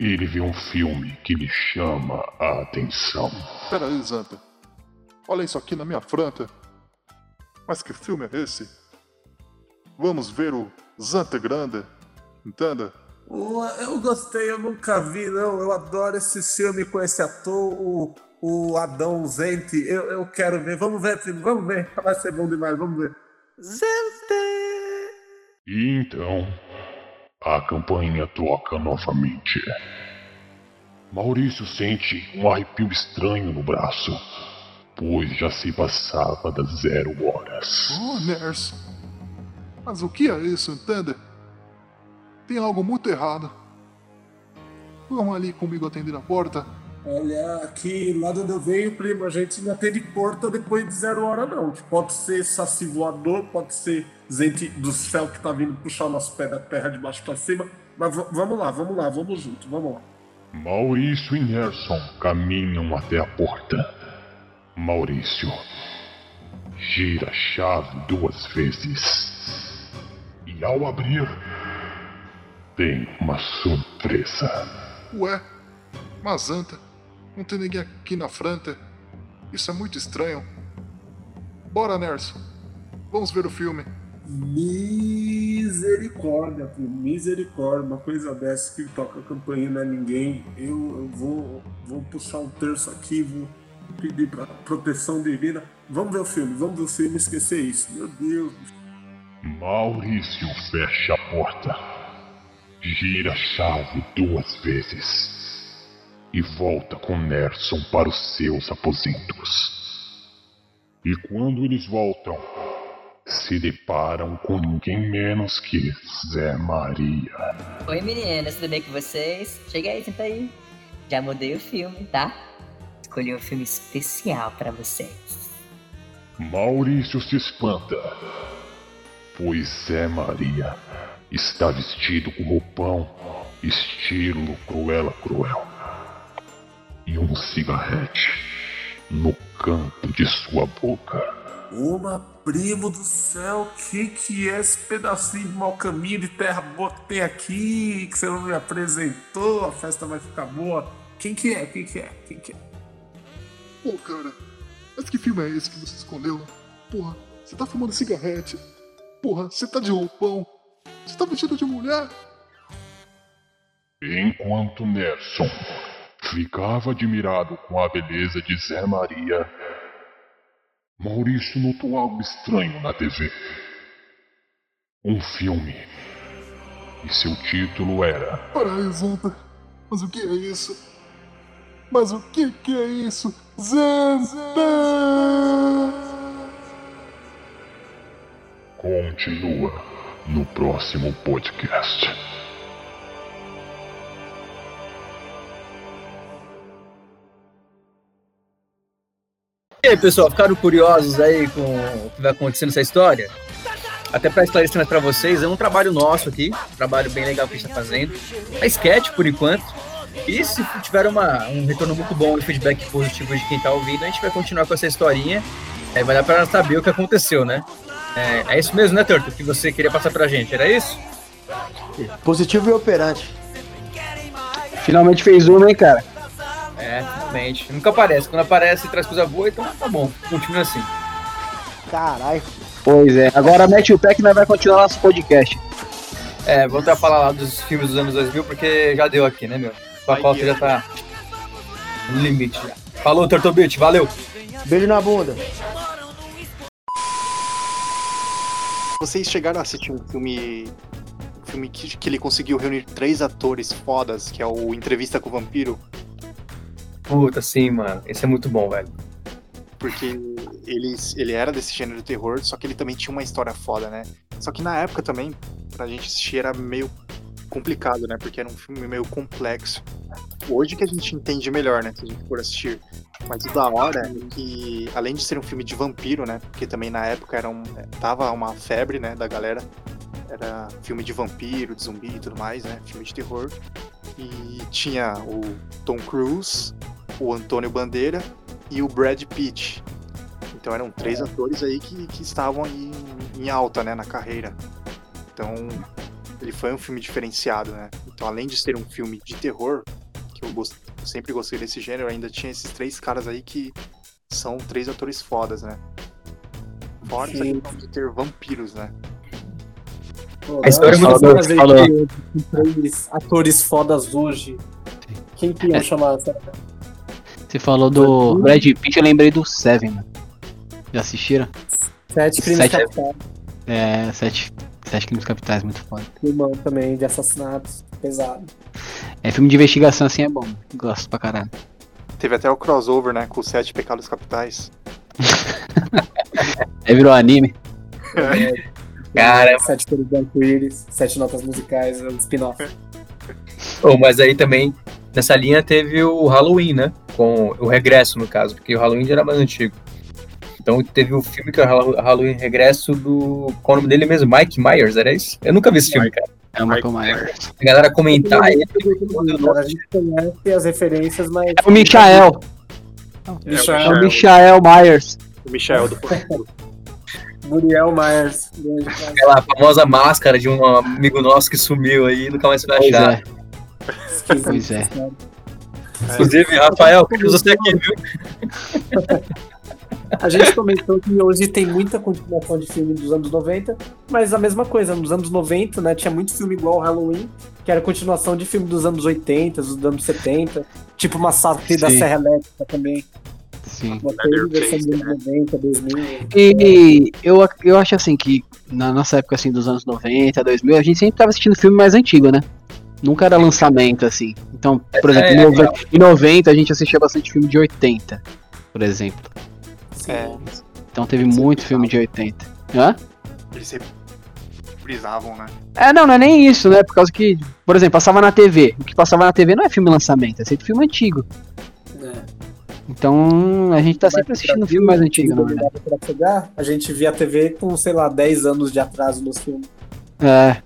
ele vê um filme que lhe chama a atenção. Pera aí, Zanta. Olha isso aqui na minha frente. Mas que filme é esse? Vamos ver o Zanta Grande, entenda? Eu gostei, eu nunca vi, não. Eu adoro esse filme com esse ator, o, o Adão Zente. Eu, eu quero ver. Vamos ver, vamos ver. Vai ser bom demais, vamos ver. E então, a campanha toca novamente. Maurício sente um arrepio estranho no braço, pois já se passava das zero horas. Oh, Nerson. Mas o que é isso, entende? Tem algo muito errado. Vamos ali comigo atender a porta? Olha, aqui lá de onde eu venho, primo, a gente não atende porta depois de zero hora, não. Pode ser saci voador, pode ser gente do céu que tá vindo puxar o nosso pé da terra de baixo pra cima. Mas vamos lá, vamos lá, vamos junto, vamos lá. Maurício e Nerson caminham até a porta. Maurício gira a chave duas vezes. E ao abrir, tem uma surpresa. Ué, mas Zanta, não tem ninguém aqui na frente. Isso é muito estranho. Bora, Nerson. Vamos ver o filme. Misericórdia, primo, misericórdia. Uma coisa dessa que toca a campainha não é ninguém. Eu, eu vou, vou puxar um terço aqui, vou pedir pra proteção divina. Vamos ver o filme, vamos ver o filme e esquecer isso. Meu Deus. Maurício fecha a porta, gira a chave duas vezes e volta com Nerson para os seus aposentos. E quando eles voltam, se deparam com ninguém menos que Zé Maria. Oi meninas, tudo bem com vocês? Chega aí, senta aí. Já mudei o filme, tá? Escolhi um filme especial pra vocês. Maurício se espanta, pois Zé Maria está vestido com roupão estilo Cruella Cruel e um cigarrete no canto de sua boca. Uma primo do céu, que que é esse pedacinho de mau caminho de terra boa que tem aqui, que você não me apresentou, a festa vai ficar boa. Quem que é? Quem que é? Quem que é? Pô, cara, mas que filme é esse que você escolheu? Porra, você tá fumando cigarrete. Porra, você tá de roupão. Você tá vestido de mulher. Enquanto Nerson ficava admirado com a beleza de Zé Maria, Maurício notou algo estranho na TV. Um filme. E seu título era Para aí, Zanta. Mas o que é isso? Mas o que que é isso? Zanta! Continua no próximo podcast. E aí, pessoal, ficaram curiosos aí com o que vai acontecer nessa história? Até para esclarecer mais para vocês, é um trabalho nosso aqui, um trabalho bem legal que a gente está fazendo. É sketch por enquanto. E se tiver uma, um retorno muito bom e feedback positivo de quem tá ouvindo, a gente vai continuar com essa historinha. É, vai dar para saber o que aconteceu, né? É, é isso mesmo, né, Torto? Que você queria passar pra gente, era isso? Positivo e operante. Finalmente fez uma, hein, cara? É, realmente. Nunca aparece. Quando aparece, traz coisa boa, então tá bom. Continua assim. Caralho. Pois é. Agora mete o pé que nós vai continuar nosso podcast. É, voltar a falar lá dos filmes dos anos 2000, porque já deu aqui, né, meu? Sua cota já tá no limite já. Falou, Tortobit, valeu! Beijo na bunda. Vocês chegaram a assistir um filme. Um filme que, que ele conseguiu reunir três atores fodas, que é o Entrevista com o Vampiro, Puta, sim, mano. Esse é muito bom, velho. porque ele, ele era desse gênero de terror, só que ele também tinha uma história foda, né? Só que na época também, pra gente assistir era meio complicado, né? Porque era um filme meio complexo. Hoje que a gente entende melhor, né? Se a gente for assistir. Mas o da hora é que, além de ser um filme de vampiro, né? Porque também na época era um, tava uma febre, né, da galera. Era filme de vampiro, de zumbi e tudo mais, né? Filme de terror. E tinha o Tom Cruise, o Antônio Bandeira e o Brad Pitt. Então eram três atores aí que, que estavam aí em, em alta, né, na carreira. Então ele foi um filme diferenciado, né? Então além de ser um filme de terror, que eu gost- sempre gostei desse gênero, ainda tinha esses três caras aí que são três atores fodas, né? Fora essa questão de ter vampiros, né? A história é eu muito boa, falou. três atores fodas hoje. Quem que É. iam chamar? Você falou do Brad Pitt, eu lembrei do Seven, mano. Já assistiram? Sete crimes Sete- capitais. É, Sete, Sete Crimes Capitais, muito foda. Filmão também de assassinatos. Pesado. É filme de investigação assim é bom. Gosto pra caralho. Teve até o crossover, né? Com os Sete Pecados Capitais. É virou anime. Caramba. Sete cores de arco-íris. Sete notas musicais. é um spin-off. Oh, mas aí também, nessa linha, teve o Halloween, né? Com o Regresso, no caso, porque o Halloween já era mais antigo. Então teve o filme que é o Hallow- Halloween Regresso do. Qual é o nome dele mesmo? Mike Myers, era isso? Eu nunca vi esse filme, cara. É o Michael Myers. A galera comentar ele. Cara, a gente conhece as referências, mas. É o Michael. Michael. É o Michael Myers. O Michel do Muriel Myers. Aquela famosa máscara de um amigo nosso que sumiu aí, nunca mais foi Pois achar. é. Pois é. Inclusive, Rafael, queremos você aqui, viu? A gente comentou que hoje tem muita continuação de filme dos anos 90, mas a mesma coisa, nos anos 90, né, tinha muito filme igual ao Halloween, que era continuação de filme dos anos 80, dos anos 70, tipo Massacre da Sim. Serra Elétrica também, Sim. uma coisa versão dos anos 90, 2000. E eu, eu acho assim que na nossa época assim dos anos 90, 2000, a gente sempre tava assistindo filme mais antigo, né? Nunca era lançamento assim. Então, por exemplo, em É, nove- em 90 a gente assistia bastante filme de 80, por exemplo. É, Então teve muito filme de 80. Hã? eles sempre frisavam, né? É, não, não é nem isso, né? Por causa que, por exemplo, passava na TV. O que passava na TV não é filme lançamento, é sempre filme antigo. É. Então a gente tá sempre assistindo filme mais antigo, na verdade. Pra pegar, a gente via a TV com, sei lá, 10 anos de atraso nos filmes. É.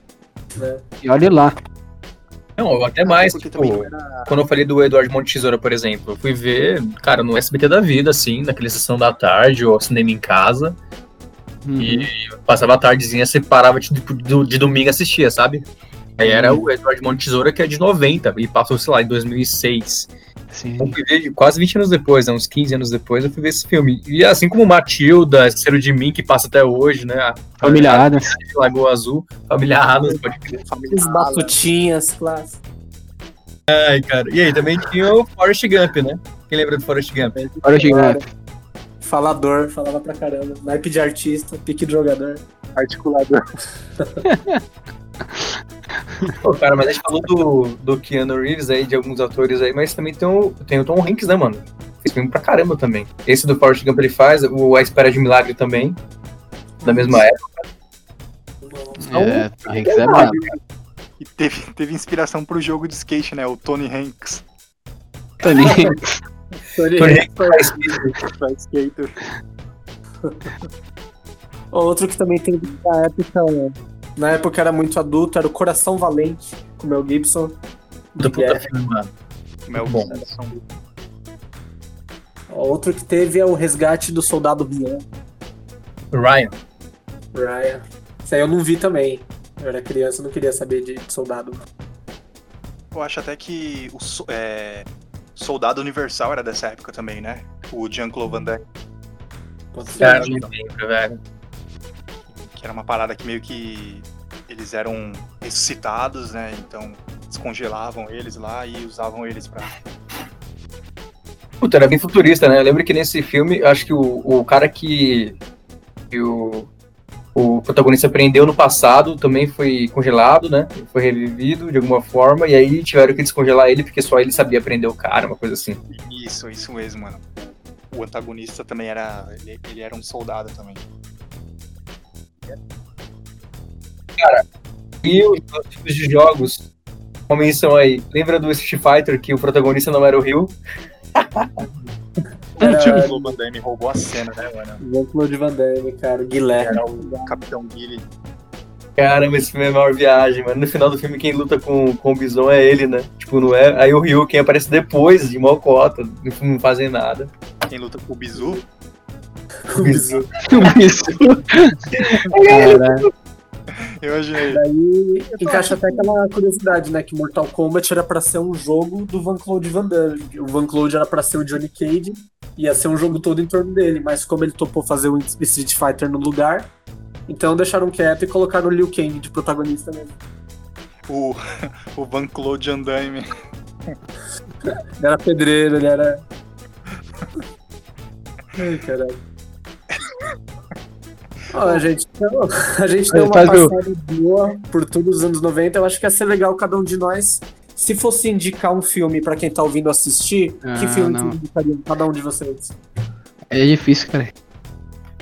né? E olha lá. Não, até mais. Porque Tipo, era. quando eu falei do Eduardo Monte Tesoura, por exemplo, eu fui ver, cara, no SBT da vida, assim, naquele sessão da tarde, ou cinema em casa, Uhum. e passava a tardezinha, você parava de, de, de domingo e assistia, sabe? Aí era o Eduardo Monte Tesoura, que é de 90, e passou, sei lá, em 2006. Sim. Eu fui ver quase 20 anos depois, né, uns 15 anos depois, eu fui ver esse filme. E assim como Matilda, Esqueceram de Mim, que passa até hoje, né? a- Família Adams. Lagoa Azul, Família Adams, pode crer. Os batutinhas, clássicos. Ai, cara. E aí, também tinha o Forrest Gump, né? Quem lembra do Forrest Gump? O gigante. Falador, falava pra caramba. Naipe de artista, pique de jogador. Articulador. Pô, cara, mas a gente falou do, do Keanu Reeves aí, de alguns atores aí, mas também tem o, tem o Tom Hanks, né, mano? Fez filme pra caramba também. Esse do Forrest Gump ele faz, o A Espera de Milagre também, da mesma época. É, o Hanks é brabo. E teve, teve inspiração pro jogo de skate, né? O Tony Hanks. Tony. Tony Tony Hanks. Hanks faz Pra skater. Outro que também tem na época. Na época era muito adulto, era o Coração Valente, com o Mel Gibson. do puta guerra. filme, mano. Mel Bom. Gibson. Outro que teve é o Resgate do Soldado Ryan. Ryan. Ryan. Isso aí eu não vi também. Eu era criança, eu não queria saber de soldado. Eu acho até que o so- é, Soldado Universal era dessa época também, né? O Jean-Claude Van Damme. Cara, não lembro, velho. Que era uma parada que meio que eles eram ressuscitados, né? Então descongelavam eles lá e usavam eles pra. Puta, era bem futurista, né? Eu lembro que nesse filme, acho que o, o cara que, que o, o protagonista prendeu no passado também foi congelado, né? Foi revivido de alguma forma, e aí tiveram que descongelar ele porque só ele sabia prender o cara, uma coisa assim. Isso, isso mesmo, mano. O antagonista também era. Ele, ele era um soldado também. E os os tipos de jogos, uma menção aí. Lembra do Street Fighter que o protagonista não era o Ryu? Jean-Claude Van Damme roubou a cena, né, mano? Jean-Claude Van Damme, cara. Guilherme. Era o Capitão Guile. Caramba, esse filme é a maior viagem, mano. No final do filme, quem luta com, com o Bison é ele, né? Tipo, não é. Aí o Ryu, quem aparece depois, de Mocota, não fazem nada. Quem luta com o Bizu? O Bizu. Isso. Caralho. Eu imaginei. Daí encaixa até aquela curiosidade, né? Que Mortal Kombat era pra ser um jogo do Van Claude Van Damme. O Van Claude era pra ser o Johnny Cage, ia ser um jogo todo em torno dele, mas como ele topou fazer o Street Fighter no lugar, então deixaram quieto e colocaram o Liu Kang de protagonista mesmo. O, o Van Claude Andaime. Ele era pedreiro, ele era. Ai, caralho. Ó, a gente, deu- a gente deu uma o- passada boa por todos os anos 90. Eu acho que ia ser legal cada um de nós. Se fosse indicar um filme pra quem tá ouvindo assistir, que Ah, filme não. que indicaria cada um de vocês? É difícil, cara.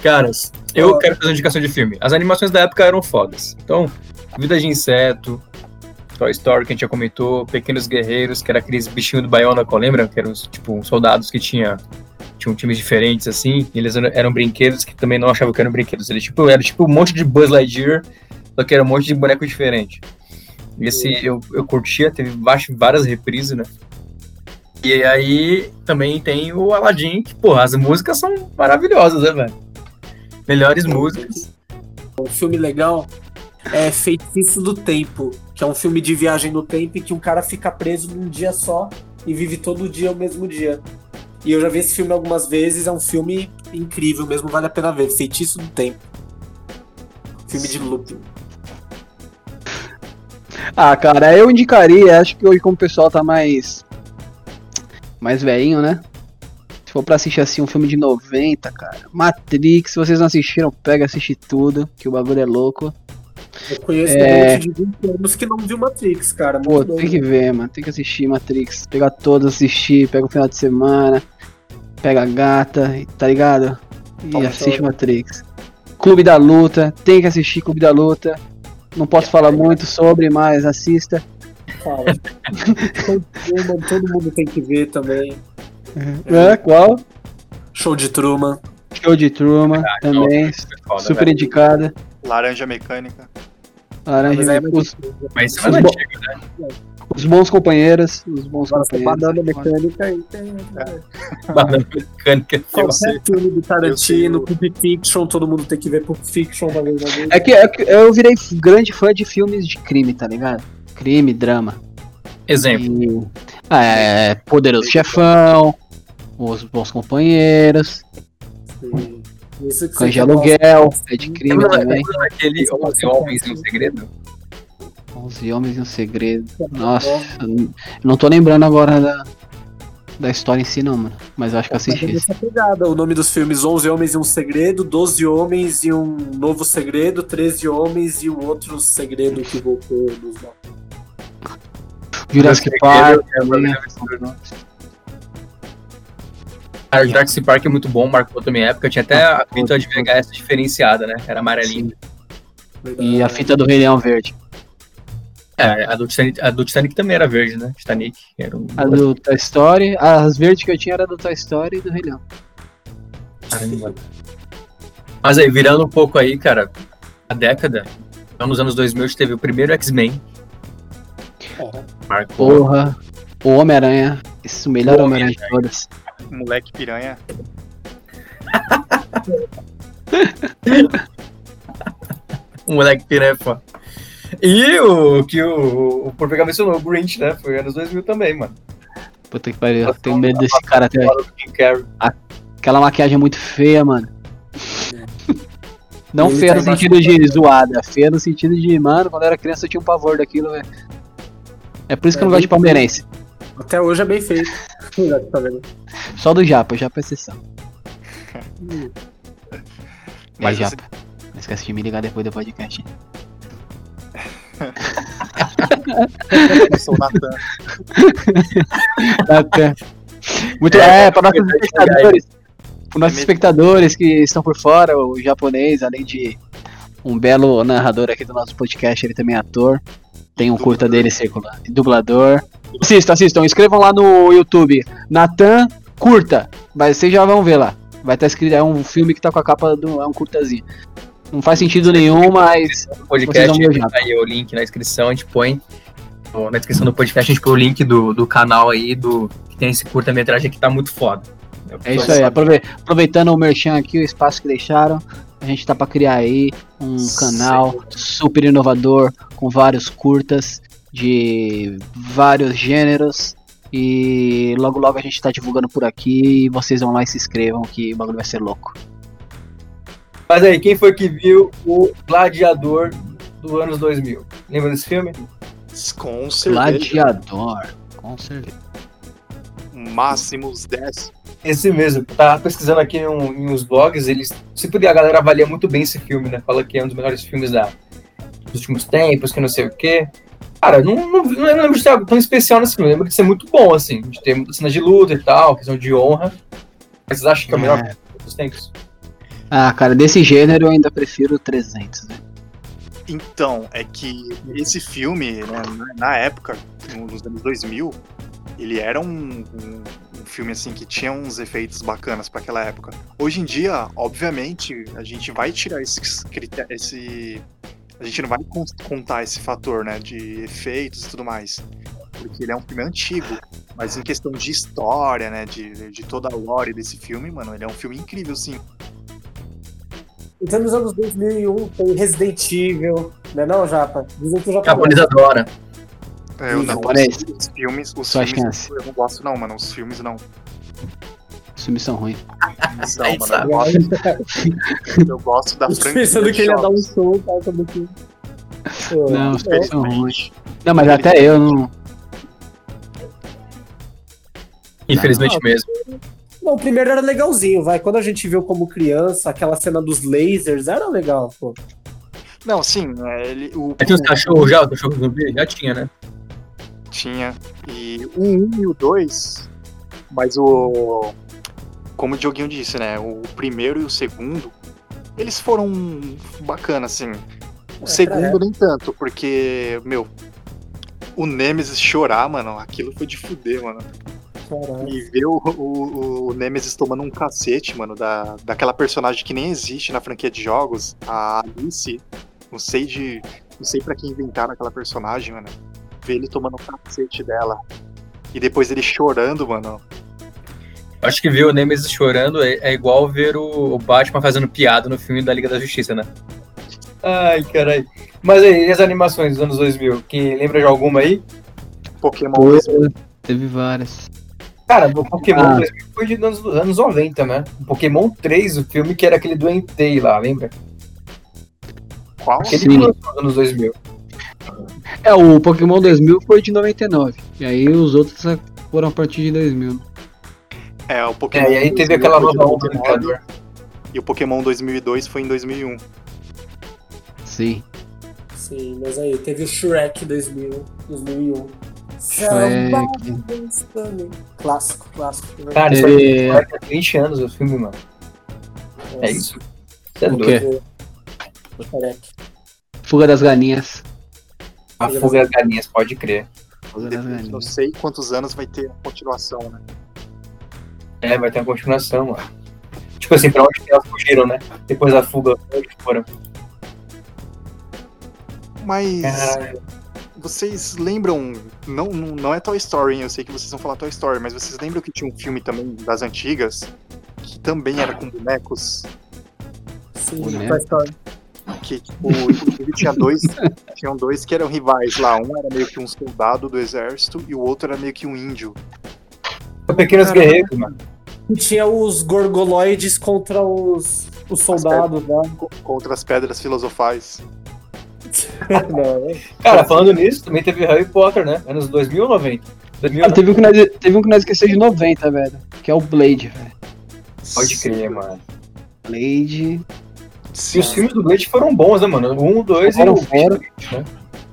Caras, eu quero fazer uma indicação de filme. As animações da época eram fodas. Então, Vida de Inseto, Toy Story, que a gente já comentou, Pequenos Guerreiros, que era aqueles bichinhos do Bionicle, lembra? Que eram, tipo, soldados que tinha, tinham times diferentes, assim. E eles eram, brinquedos que também não achavam que eram brinquedos. Eles, tipo, era tipo um monte de Buzz Lightyear, só que era um monte de boneco diferente. Esse eu, eu curtia, teve várias, reprises, né? E aí também tem o Aladdin, que, porra, as músicas são maravilhosas, né, velho? Melhores músicas. Um filme legal é Feitiço do Tempo, que é um filme de viagem no tempo em que um cara fica preso num dia só e vive todo dia o mesmo dia. E eu já vi esse filme algumas vezes, é um filme incrível mesmo, vale a pena ver. Feitiço do Tempo. Filme de looping. Ah, cara, eu indicaria, acho que hoje como o pessoal tá mais. mais velhinho, né? Se for pra assistir assim um filme de 90, cara. Matrix, se vocês não assistiram, pega assiste tudo, que o bagulho é louco. Eu conheço É. gente de 20 anos que não viu Matrix, cara. Pô, tem que ver, mano. Tem que assistir Matrix. Pegar todos, assistir, pega o final de semana, pega a gata, e- tá ligado? E Toma assiste choro. Matrix. Clube da Luta, tem que assistir Clube da Luta. Não posso falar muito sobre, mas assista. Fala. Truman, todo mundo tem que ver também. É, qual? Show de Truman. Show de Truman também. foda, super velho. indicada. Laranja Mecânica. Laranja, Mas aí é os, Mas isso é antigo, né? Os bons companheiros. Os bons Agora tem banana companheiros. mecânica e tem. Banana mecânica. Qualquer filme do Tarantino, Pulp Fiction, todo mundo tem que ver Pulp Fiction uma vez. É que, é que eu virei grande fã de filmes de crime, tá ligado? Crime, drama. Exemplo. E, ah, é, Poderoso Chefão, Os Bons Companheiros, que Cães de Aluguel, é de crime também. lembra daquele 11 Homens e um Segredo? 11 Homens e um Segredo. Nossa, eu não tô lembrando agora da, da história em si, não, mano. Mas eu acho que eu Mas é assisti. essa pegada. O nome dos filmes: 11 Homens e um Segredo, 12 Homens e um Novo Segredo, 13 Homens e um outro segredo que voltou dos Jurassic Park é, também. Cara, o Jurassic Park é muito bom, marcou também a época. Tinha até a fita de VHS diferenciada, né? Era amarelinha. E a fita do Rei Leão Verde. É, a do, Titanic, a do Titanic também era verde, né? Titanic. Era um... A do Toy Story. As verdes que eu tinha era do Toy Story e do Rei Leão. Caramba. Mas aí, virando um pouco aí, cara, a década, então nos anos 2000 a gente teve o primeiro X-Men. Marcou. Porra. O Homem-Aranha. Esse é o melhor Homem-Aranha de todas. Moleque piranha. O moleque pirefa. E o que o, o Portugal mencionou, o Grinch, né? Foi anos 2000 também, mano. Puta que pariu. Eu tenho medo desse cara até. Aquela maquiagem é muito feia, mano. Não feia no sentido de zoada, feia no sentido de, mano, quando eu era criança eu tinha um pavor daquilo, velho. É por isso que eu não gosto de palmeirense. Até hoje é bem feito. vendo? Só do Japa, o Japa é exceção. Mas é, você- Japa. Não esquece de me ligar depois do podcast. Eu sou o Natan. Natan. Muito, é, para nossos espectadores. Para nossos espectadores que estão por fora, o japonês, além de um belo narrador aqui do nosso podcast, ele também é ator. Tem um curta dele circulando. Dublador. Assistam, assistam. Escrevam lá no YouTube. Natan curta. Vai, vocês já vão ver lá. Vai estar escrito, é um filme que tá com a capa do. É um curtazinho. Não faz sentido nenhum, mas. No Vocês podcast, aí o link na descrição, a gente põe. Na descrição do podcast, a gente põe o link do, do canal aí, do que tem esse curta-metragem que tá muito foda. É isso aí. aprove- Aproveitando o merchan aqui, o espaço que deixaram, a gente tá pra criar aí um canal super inovador, com vários curtas de vários gêneros. E logo logo a gente tá divulgando por aqui e vocês vão lá e se inscrevam que o bagulho vai ser louco. Mas aí, quem foi que viu o Gladiador do anos 2000? Lembra desse filme? Com certeza. Gladiador, com certeza. Máximos 10. Esse mesmo. Tava pesquisando aqui em, um- em uns blogs, eles. Se puder, a galera avalia muito bem esse filme, né? Fala que é um dos melhores filmes da, dos últimos tempos, que não sei o quê. Cara, não, não, não lembro de ter algo tão especial nesse filme. Lembro de ser muito bom, assim. De ter muitas cenas de luta e tal, questão de honra. Mas vocês acham que é o melhor É. dos tempos? Ah, cara, desse gênero eu ainda prefiro o 300, né? Então, é que esse filme, né, na- época, no- nos anos 2000, ele era um, um- um filme assim que tinha uns efeitos bacanas para aquela época. Hoje em dia, obviamente, a gente vai tirar esses esse a gente não vai con- contar esse fator, né, de efeitos e tudo mais, porque ele é um filme antigo, mas em questão de história, né, de, de toda a lore desse filme, mano, ele é um filme incrível, sim. Então, nos anos 2001 tem Resident Evil, né não, Japa? Dizem que o O japonês... adora. É, eu não, japonês. os filmes, os Só filmes chance. eu não gosto não, mano, os filmes não. Os filmes são ruins. Não, Aí mano, eu gosto, eu gosto da franquia. Pensando que ele ia dar um show, cara, como que... Pô, Não, os é, filmes são ruins. Não, mas até eu não. Infelizmente mesmo. Não, o primeiro era legalzinho, vai. Quando a gente viu como criança, aquela cena dos lasers, era legal, pô. Não, sim, é, ele, o, Aí tem os cachorros já, o cachorro zumbi? Já tinha, né? tinha. E o 1 e o 2, mas o. Como o Dioguinho disse, né? O primeiro e o segundo, eles foram bacanas, assim. O É, segundo nem tanto, porque, meu, o Nemesis chorar, mano, aquilo foi de fuder, mano. Caralho. E ver o, o, o Nemesis tomando um cacete, mano, da, daquela personagem que nem existe na franquia de jogos, a Alice. Não sei de. Não sei pra quem inventaram aquela personagem, mano. Ver ele tomando um cacete dela. E depois ele chorando, mano. Acho que ver o Nemesis chorando é, é igual ver o, o Batman fazendo piada no filme da Liga da Justiça, né? Ai, caralho. Mas aí, e as animações dos anos 2000? Quem lembra de alguma aí? Pokémon. Teve várias. Cara, o Pokémon Ah. 2000 foi de anos, anos 90, né? O Pokémon 3, o filme que era aquele do Entei lá, lembra? Qual? Aquele Sim. que lançou nos anos 2000. É, o Pokémon 2000 foi de 99. E aí os outros foram a partir de 2000. É, o Pokémon. É, e aí teve 2000 aquela nova onda do 99, criador. E o Pokémon 2002 foi em 2001. Sim. Sim, mas aí teve o Shrek 2000, 2001. Shrek. Clássico, clássico. Cara, aí tem 20 anos o filme, mano. É isso? Você é O doido. Fuga das Galinhas. A fuga das galinhas, pode crer. Fuga das Não sei quantos anos vai ter a continuação, né? É, vai ter uma continuação, mano. Tipo assim, pra onde que elas fugiram, né? Depois da fuga, pra onde foram? Mas. Caralho. Vocês lembram. Não, não, é Toy Story, hein? Eu sei que vocês vão falar Toy Story, mas vocês lembram que tinha um filme também das antigas que também era com bonecos? Sim, Boneco. Toy Story. Que, tipo, inclusive tinha dois. tinham dois que eram rivais lá. Um era meio que um soldado do exército e o outro era meio que um índio. Pequenos Caralho. Guerreiros, mano. Tinha os gorgoloides contra os, os soldados lá. co- Contra as pedras filosofais. Não, Cara, falando nisso, também teve Harry Potter, né? Anos 2000 ou 90? 2000, Ah, teve, um que nós, teve um que nós esquecemos de 90, velho. Que é o Blade, velho. Pode crer, mano. Blade. E os filmes do Blade foram bons, né, mano? Um, dois e Foram, o foram. né?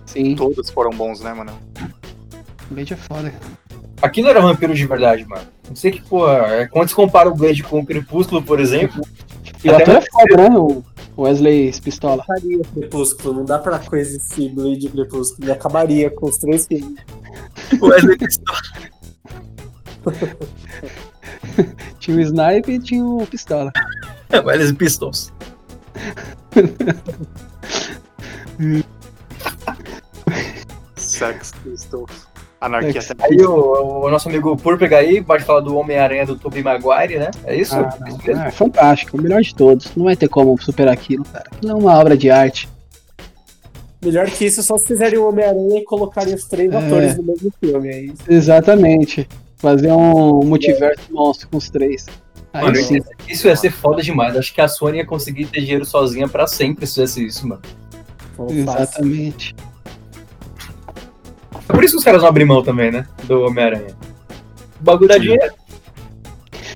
Sim, Todos foram bons, né, mano? Blade é foda, cara. Aquilo era vampiro de verdade, mano. Não sei que, pô, é, quando se compara o Blade com o Crepúsculo, por exemplo. E o até ator é foda, né? O Wesley Pistola. acabaria Crepúsculo, não dá pra coisa esse Blade Crepúsculo. Ele acabaria com os três filmes. Wesley Pistola. Tinha o Snipe e tinha o Pistola. Wells Pistols. Sex Pistols. Anarquia também. Aí o, o nosso amigo Púrpega aí pode falar do Homem-Aranha do Tobey Maguire, né? É isso? Ah, Isso não. mesmo? É fantástico, o melhor de todos. Não vai ter como superar aquilo, cara. Aquilo é uma obra de arte. Melhor que isso, só se fizerem o Homem-Aranha e colocarem os três É. atores no mesmo filme. Aí Exatamente. Fazer um multiverso monstro com os três. Mano, isso, isso ia ser foda demais. Acho que a Sony ia conseguir ter dinheiro sozinha pra sempre se fizesse isso, mano. Fácil. É por isso que os caras não abrem mão também, né? Do Homem-Aranha. O bagulho dá dinheiro.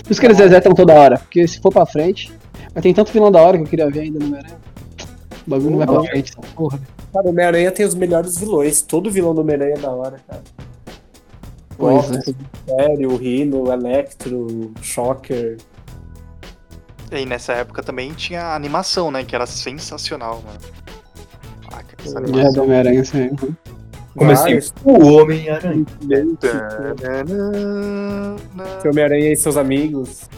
Por isso que eles resetam toda hora. Porque se for pra frente. Mas tem tanto vilão da hora que eu queria ver ainda no Homem-Aranha. O bagulho não vai pra frente, essa porra. Cara, o Homem-Aranha tem os melhores vilões. Todo vilão do Homem-Aranha é da hora, cara. Pois o Mistério, o Rhino, o Electro, o Shocker. E nessa época também tinha a animação, né? Que era sensacional, mano. Ah, que essa É, animação. do Homem-Aranha, sim. Comecei o Homem-Aranha. Homem-Aranha e seus amigos.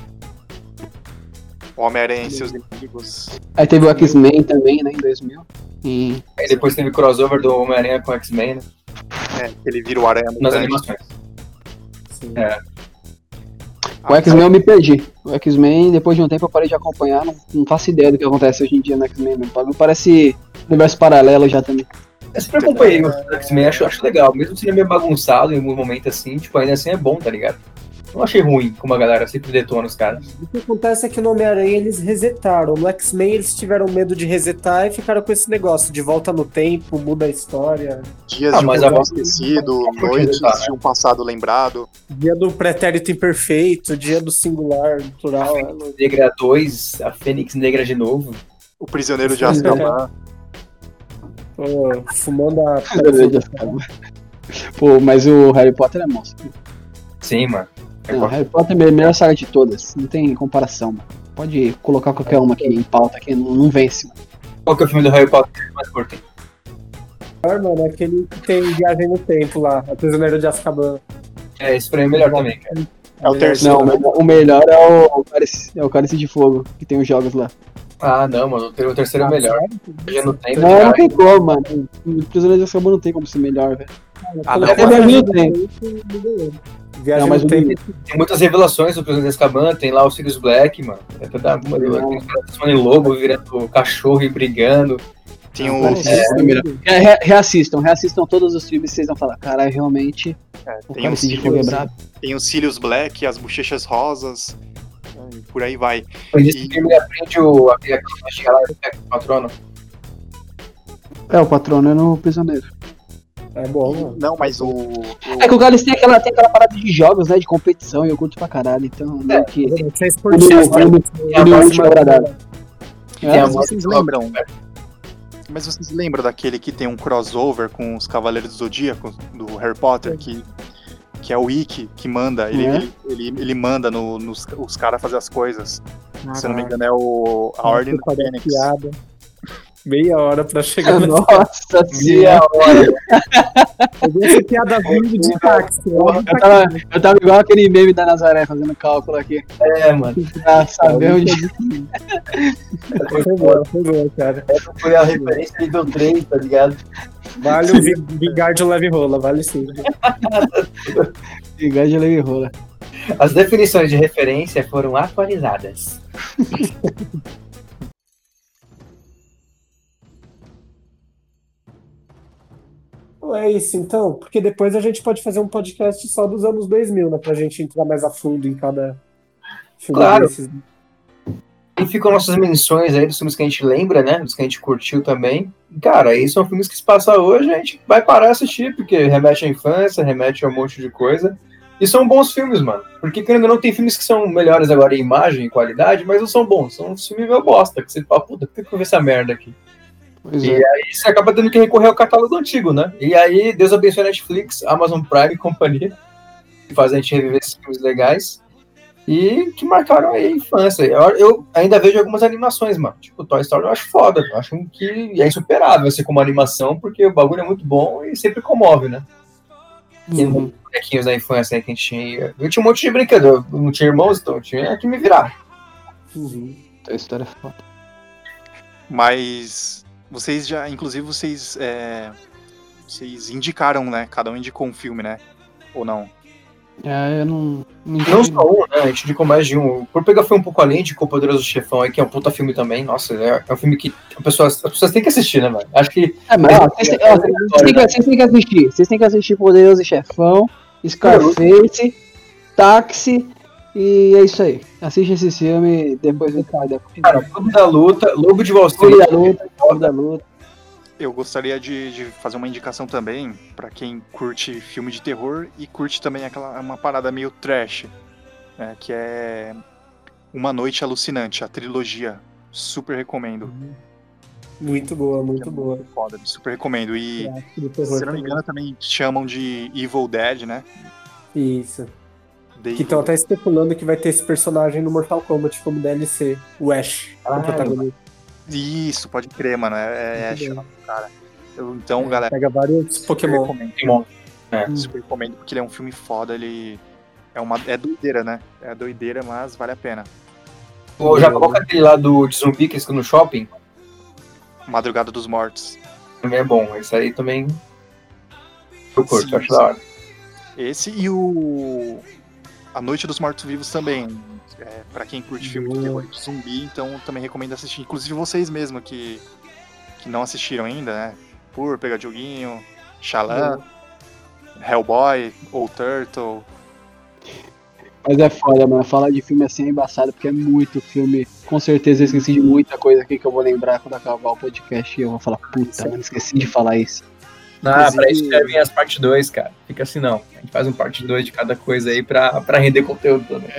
O Homem-Aranha e seus inimigos. Aí teve o X-Men também, né, em 2000. E Aí depois teve o crossover do Homem-Aranha com o X-Men, né? É, ele vira o aranha Nas animações. Sim. É. o X-Men eu me perdi. O X-Men, depois de um tempo eu parei de acompanhar. Não, não faço ideia do que acontece hoje em dia no X-Men. Parece universo paralelo já também. Eu sempre acompanhei o X-Men, acho, acho legal. Mesmo sendo meio bagunçado em algum momento assim, tipo, ainda assim é bom, tá ligado? Não achei ruim como a galera sempre detona os caras. O que acontece é que no Homem-Aranha eles resetaram. No X-Men eles tiveram medo de resetar e ficaram com esse negócio de volta no tempo, muda a história. Dias Ah, de um mas passado a- esquecido, Pode noites de um passado lembrado. Dia do pretérito imperfeito, dia do singular, A natural. é, Fênix Negra 2, a Fênix Negra de novo. O prisioneiro de. Azkaban. Pô, fumando a. Pô, mas o Harry Potter é monstro. Sim, mano. É Não, Harry Potter é a melhor saga de todas. Não tem comparação, mano. Pode colocar qualquer uma aqui em pauta que não, não vence. mano. Qual que é o filme do Harry Potter que mais curtem? mano, aquele que tem viagem no tempo lá, a prisioneiro de Azkaban. É, esse pra mim é melhor também, cara. É o terceiro. Não, mas o melhor é o, o cálice, é o Cálice de Fogo, que tem os jogos lá. Ah, não, mano. O ter- o terceiro é o melhor. Já não tem, Não, não cara. tem como, mano. O Prisioneiro de Azkaban não tem como ser melhor, velho. Ah, não, Até 2000 tem. Viagem Não, mas o tempo. Tem muitas revelações do Prisioneiro de Azkaban, tem lá o Sirius Black, mano. É toda uma, tem em lobo, virando cachorro e brigando. Tem O o, de Fogo é. Re- re- Reassistam, reassistam todos os filmes e vocês vão falar, caralho, realmente, é, o tem o é Sirius, brabo. tem os cílios black, as bochechas rosas. E Por aí vai. Mas esse filme aprende o, aquele que lá e pega o patrono. É, o patrono é no Prisioneiro. É bom, mano. Não, mas o. o- É que o Cálice tem aquela, tem aquela parada de jogos, né, de competição, e eu curto pra caralho, então, né, que... É Ele, ele, né? ele é agradável. Tem É, a Mas vocês lembram? Mas vocês lembram daquele que tem um crossover com os Cavaleiros do Zodíaco, do Harry Potter, que, que é o Ikki que manda, ele, É? ele, ele, ele manda no, nos, os caras fazer as coisas. Se eu não me Caraca. engano, é o, a Ordem do Fênix. piada. Meia hora pra chegar nessa Nossa senhora. hora. Eu vi essa piada vindo de táxi. Eu tava, eu tava igual aquele meme da Nazaré fazendo cálculo aqui. É, mano. Pra saber onde. Foi boa, foi boa, cara. Essa foi a referência aí do trem, tá ligado? Vale o Vi- Vingardium leve rola, vale sim. Ligar de leve rola. As definições de referência foram atualizadas. É isso, então, porque depois a gente pode fazer um podcast só dos anos 2000, né? Pra gente entrar mais a fundo em cada filme Claro. desses. E ficam nossas menções aí dos filmes que a gente lembra, né? Dos que a gente curtiu também. Cara, aí são filmes que se passam hoje, a gente vai parar a assistir, porque remete à infância, remete a um monte de coisa. E são bons filmes, mano. Porque querendo ou não, tem filmes que são melhores agora em imagem e qualidade, mas não são bons. São filmes meio bosta, que você fala, puta, por que que eu vi essa merda aqui? Pois E é. aí você acaba tendo que recorrer ao catálogo antigo, né? E aí, Deus abençoe a Netflix, Amazon Prime e companhia, que fazem a gente reviver esses filmes legais e que marcaram aí a infância. Eu, eu ainda vejo algumas animações, mano. Tipo, Toy Story eu acho foda. Eu acho que é insuperável assim como animação, porque o bagulho é muito bom e sempre comove, né? E Uhum. bonequinhos da infância aí que a gente tinha. Eu tinha um monte de brinquedo. Eu não tinha irmãos, então eu tinha que me virar. Uhum. Essa história é foda. Mas vocês já, inclusive, vocês. é, vocês indicaram, né? Cada um indicou um filme, né? Ou não? É, eu não. Não, Não só um, né? A gente indicou mais de um. Por pegar foi um pouco além de Com o Poderoso Chefão aí, que é um puta filme também. Nossa, é, é um filme que a pessoa, as pessoas têm que assistir, né, mano? Acho que. É, mas ó, vocês, ó, vocês têm que assistir. Vocês têm que assistir Poderoso Chefão, Scarface, Táxi e é isso aí. Assiste esse filme depois do cara. Cara, Clube da Luta, Lobo de Wall Clube Street. da Luta, Clube da Luta. Eu gostaria de, de fazer uma indicação também pra quem curte filme de terror e curte também aquela uma parada meio trash, né, que é Uma Noite Alucinante, a trilogia. Super recomendo. Muito boa, muito boa. Foda, super recomendo. E terror se não me engano também chamam de Evil Dead, né? Isso. The Que estão até especulando que vai ter esse personagem no Mortal Kombat como DLC, o Ash, Ah, o protagonista. Isso, pode crer, mano. É, é Ash, bem. cara. Eu- então, galera, Pega vários Pokémon. recomendo. Pokémon. É. Super recomendo porque ele é um filme foda, ele é uma é doideira, né? É doideira, mas vale a pena. Ô, já coloca aquele lá do de zumbi que no shopping. Madrugada dos Mortos. Também é bom. Esse aí também. Eu curto, Sim, acho da hora. Esse e o A Noite dos Mortos Vivos também. É, para quem curte filme de terror de zumbi, então também recomendo assistir. Inclusive vocês mesmo que, que não assistiram ainda, né? Por Pegar Joguinho, Xalã, Hellboy, ou Turtle. Mas é foda, mano. Falar de filme assim é embaçado, porque é muito filme. Com certeza eu esqueci de muita coisa aqui que eu vou lembrar quando acabar o podcast e eu vou falar, puta, mano, esqueci de falar isso. Ah, pra isso servem as parte 2, cara. Fica assim não. A gente faz um parte 2 de cada coisa aí pra, pra render conteúdo também.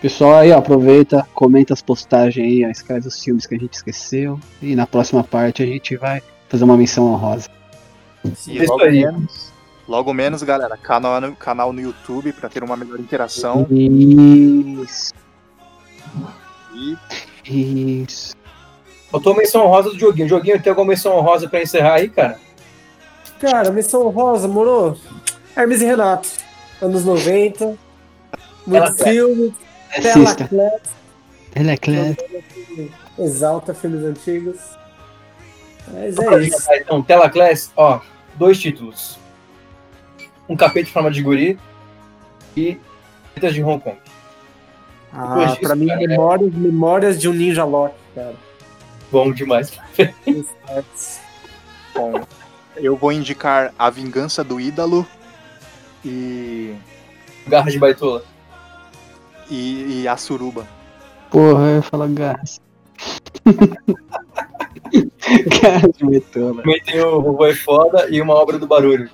Pessoal aí, ó, aproveita, comenta as postagens aí, ó, escreve os filmes que a gente esqueceu. E na próxima parte a gente vai fazer uma menção honrosa. E É isso aí. menos, logo menos, galera, canal no, canal no YouTube para ter uma melhor interação. Isso, E isso. Faltou a menção honrosa do joguinho. Joguinho, tem alguma menção honrosa pra encerrar aí, cara? Cara, Missão Rosa, moro? Hermes e Renato. Anos 90. Muito Ela- filme. Tela Ele é claro. Exalta filmes antigos. Mas é isso. Então, Tela Class, ó, dois títulos. Um capeta em forma de guri e Letras de Hong Kong. Ah, disso, pra mim, cara, é- memórias, memórias de um Ninja Lock, cara. Bom demais. bom, eu vou indicar A Vingança do Ídalo e, Garra de baitola. e, e A Suruba. Porra, eu ia falar gás de metola. Também tem o Vovô é Foda e uma obra do barulho.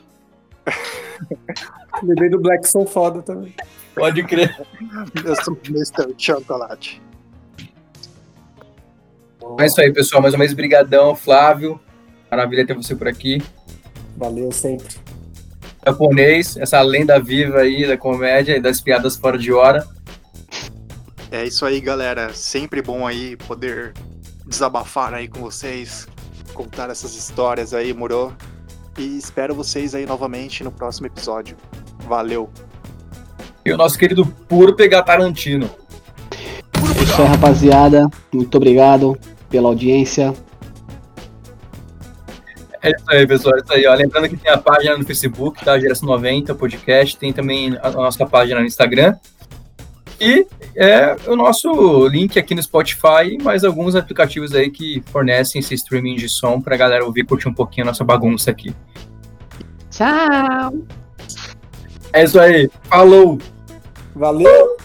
Lembrei do Black Soul foda também. Pode crer. Eu sou o Mr. Chocolate. É isso aí, pessoal. Mais uma vez, brigadão, Flávio. Maravilha ter você por aqui. Valeu sempre. Japonês, essa lenda viva aí da comédia e das piadas fora de hora. É isso aí, galera. Sempre bom aí poder desabafar aí com vocês, contar essas histórias aí, moro? E espero vocês aí novamente no próximo episódio. Valeu! E o nosso querido Puro Pegar Tarantino. É isso aí, rapaziada. Muito obrigado pela audiência. É isso aí, pessoal. É isso aí, ó. Lembrando que tem a página no Facebook, tá? Geração 90 Podcast. Tem também a a nossa página no Instagram. E é o nosso link aqui no Spotify e mais alguns aplicativos aí que fornecem esse streaming de som pra galera ouvir e curtir um pouquinho a nossa bagunça aqui. Tchau! É isso aí. Falou! Valeu!